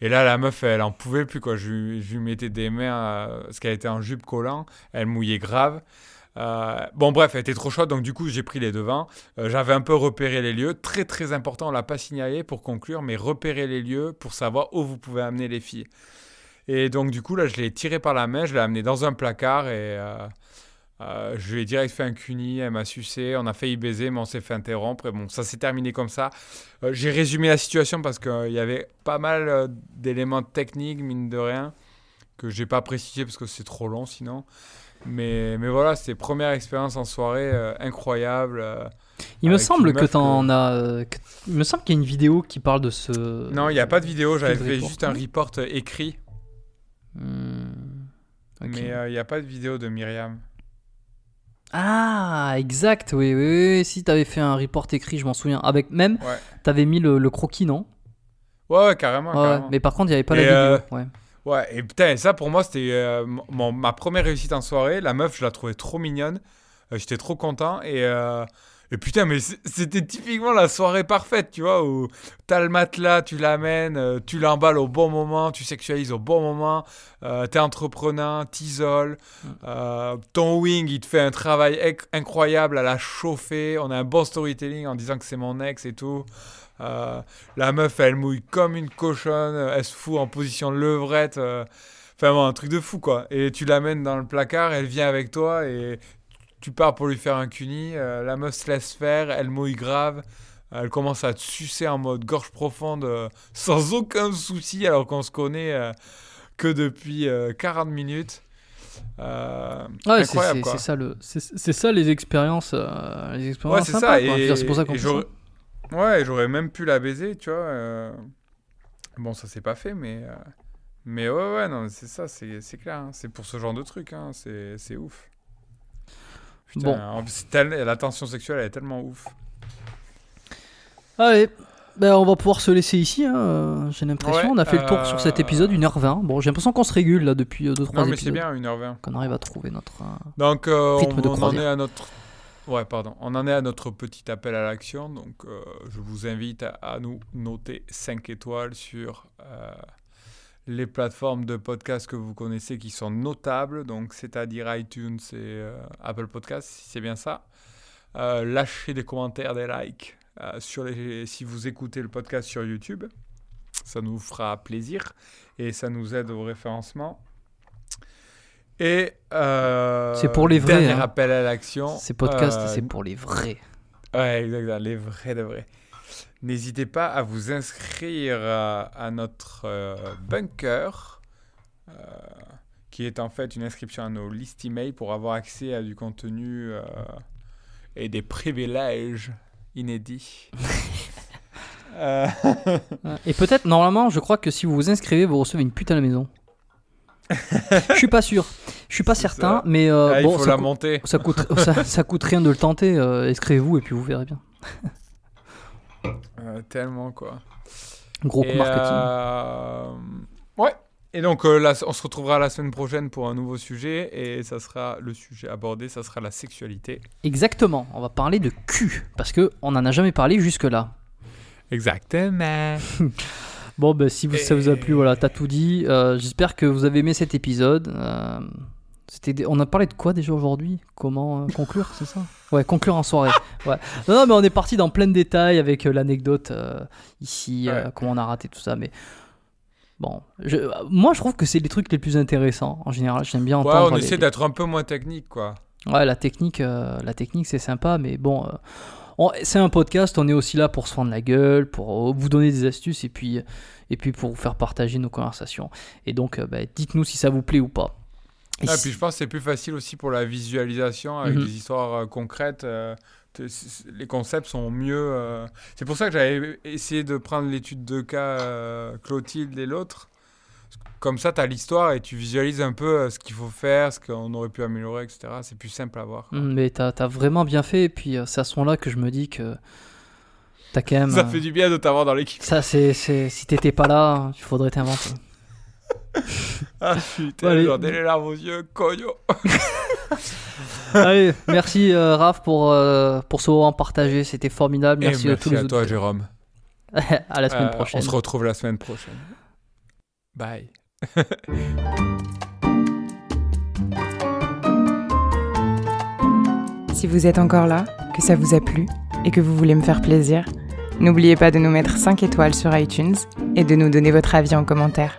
Et là, la meuf, elle en pouvait plus, quoi. Je, lui mettais des mains, euh, parce qu'elle était en jupe collant, elle mouillait grave. Euh, bon, bref, elle était trop chaude, donc du coup, j'ai pris les devants. Euh, J'avais un peu repéré les lieux. Très, très important, on l'a pas signalé pour conclure, mais repérer les lieux pour savoir où vous pouvez amener les filles. Et donc, du coup, là, je l'ai tiré par la main, je l'ai amené dans un placard et euh, je lui ai direct fait un cuni. Elle m'a sucé, on a failli baiser, mais on s'est fait interrompre. Et bon, ça s'est terminé comme ça. Euh, j'ai résumé la situation parce qu'il y avait pas mal euh, d'éléments techniques, mine de rien, que j'ai pas précisé parce que c'est trop long sinon. Mais, mais voilà, c'était première expérience en soirée incroyable. Il me semble que t'en que- as. que- Il me semble qu'il y a une vidéo qui parle de ce. Non, il n'y a pas de vidéo, j'avais fait report, juste un report écrit, Hmm, mais il n'y a pas de vidéo de Myriam. Ah, exact, oui, oui, oui, Si t'avais fait un report écrit, je m'en souviens. Avec même, Ouais. t'avais mis le, le croquis, non? Ouais, ouais, carrément. Ouais, ouais. carrément. Mais par contre, il n'y avait pas Et, la vidéo. euh, ouais. Ouais, et putain, ça pour moi, c'était euh, mon- ma première réussite en soirée. La meuf, je la trouvais trop mignonne. Euh, J'étais trop content. Et, euh, et putain, mais c'était typiquement la soirée parfaite, tu vois, où t'as le matelas, tu l'amènes, euh, tu l'emballes au bon moment, tu sexualises au bon moment, euh, t'es entreprenant, t'isoles. Mm. euh, ton wing, il te fait un travail incroyable à la chauffer. On a un bon storytelling en disant que c'est mon ex et tout. Euh, la meuf, elle mouille comme une cochonne, elle se fout en position levrette. euh, Enfin, bon, un truc de fou, quoi. Et tu l'amènes dans le placard, elle vient avec toi et tu pars pour lui faire un cuni. euh, la meuf se laisse faire, elle mouille grave. Elle commence à te sucer en mode gorge profonde euh, sans aucun souci alors qu'on se connaît euh, que depuis euh, 40 minutes. Ouais, c'est- incroyable, c'est quoi. c'est ça, le, c'est ça les expériences, les Ouais, expériences c'est sympas, C'est pour ça qu'on Ouais, j'aurais même pu la baiser, tu vois. Bon, ça s'est pas fait, mais. Mais ouais, ouais, non, c'est ça, c'est clair. hein. C'est pour ce genre de truc, hein. c'est ouf. Putain, Bon. tel- la tension sexuelle, elle est tellement ouf. Allez, ben, on va pouvoir se laisser ici. hein, euh, J'ai l'impression. Ouais, on a fait le tour sur cet euh, épisode, 1h20. Bon, j'ai l'impression qu'on se régule là depuis 2-3 Non, mais c'est épisodes. bien, 1h20. Qu'on arrive à trouver notre. euh, Donc, euh, Rythme on, de on en est à notre. Ouais, pardon. On en est à notre petit appel à l'action. Donc, euh, je vous invite à, à nous noter 5 étoiles sur euh, les plateformes de podcast que vous connaissez qui sont notables. Donc, c'est-à-dire iTunes et euh, Apple Podcasts, si c'est bien ça. Euh, lâchez des commentaires, des likes euh, sur les, si vous écoutez le podcast sur YouTube. Ça nous fera plaisir et ça nous aide au référencement. Et C'est pour les vrais, Dernier hein. appel à l'action. Ces podcasts, c'est pour les vrais. Ouais, exactement, les vrais de vrais. N'hésitez pas à vous inscrire à, à notre euh, bunker, euh, qui est en fait une inscription à nos listes email pour avoir accès à du contenu euh, et des privilèges inédits. Euh. Et peut-être, normalement, je crois que si vous vous inscrivez, vous recevez une pute à la maison. Je suis pas sûr. Je suis pas certain, ça. mais euh, ah, il bon, faut ça, la coûte- monter. ça coûte, ça, ça coûte rien de le tenter. euh, Inscrivez-vous et puis vous verrez bien. Euh, tellement quoi. Gros coup Et, marketing. euh, Ouais. Et donc euh, là, on se retrouvera la semaine prochaine pour un nouveau sujet et ça sera le sujet abordé, ça sera la sexualité. Exactement. On va parler de cul parce que on n'en a jamais parlé jusque là. Exactement. Bon, ben, si vous, ça vous a plu, voilà, t'as tout dit. J'espère que vous avez aimé cet épisode. C'était, on a parlé de quoi déjà aujourd'hui? Comment euh, conclure, c'est ça? Ouais, conclure en soirée. Ouais. Non, non, mais on est parti dans plein de détails avec euh, l'anecdote euh, ici, euh, Ouais. comment on a raté tout ça, mais bon, je, moi je trouve que c'est les trucs les plus intéressants en général. J'aime bien Ouais, entendre. on les- essaie d'être un peu moins technique, quoi. Ouais, la technique, euh, la technique c'est sympa, mais bon, on- c'est un podcast, on est aussi là pour se fendre la gueule, pour vous donner des astuces et puis, et puis pour vous faire partager nos conversations. Et donc, bah, dites-nous si ça vous plaît ou pas. Et Ah, puis je pense que c'est plus facile aussi pour la visualisation avec Mhm. des histoires euh, concrètes. euh, les concepts sont mieux. euh. C'est pour ça que j'avais essayé de prendre l'étude de cas Clotilde et l'autre. Comme ça, tu as l'histoire et tu visualises un peu ce qu'il faut faire, ce qu'on aurait pu améliorer, etc. C'est plus simple à voir. quoi. Mm, Mais t'as as vraiment bien fait, et puis c'est à ce moment-là que je me dis que t'as quand même. Ça fait du bien de t'avoir dans l'équipe. ça, c'est- si t'étais pas là, il faudrait t'inventer. Ah putain, Allez. j'en ai les larmes aux yeux, cogno. Allez, merci euh, Raph pour, euh, pour ce moment partagé, c'était formidable. Et Merci, à tous les à toi, autres. Jérôme. à la semaine Euh, prochaine. On se retrouve la semaine prochaine. Bye. Si vous êtes encore là, que ça vous a plu et que vous voulez me faire plaisir, n'oubliez pas de nous mettre 5 étoiles sur iTunes et de nous donner votre avis en commentaire.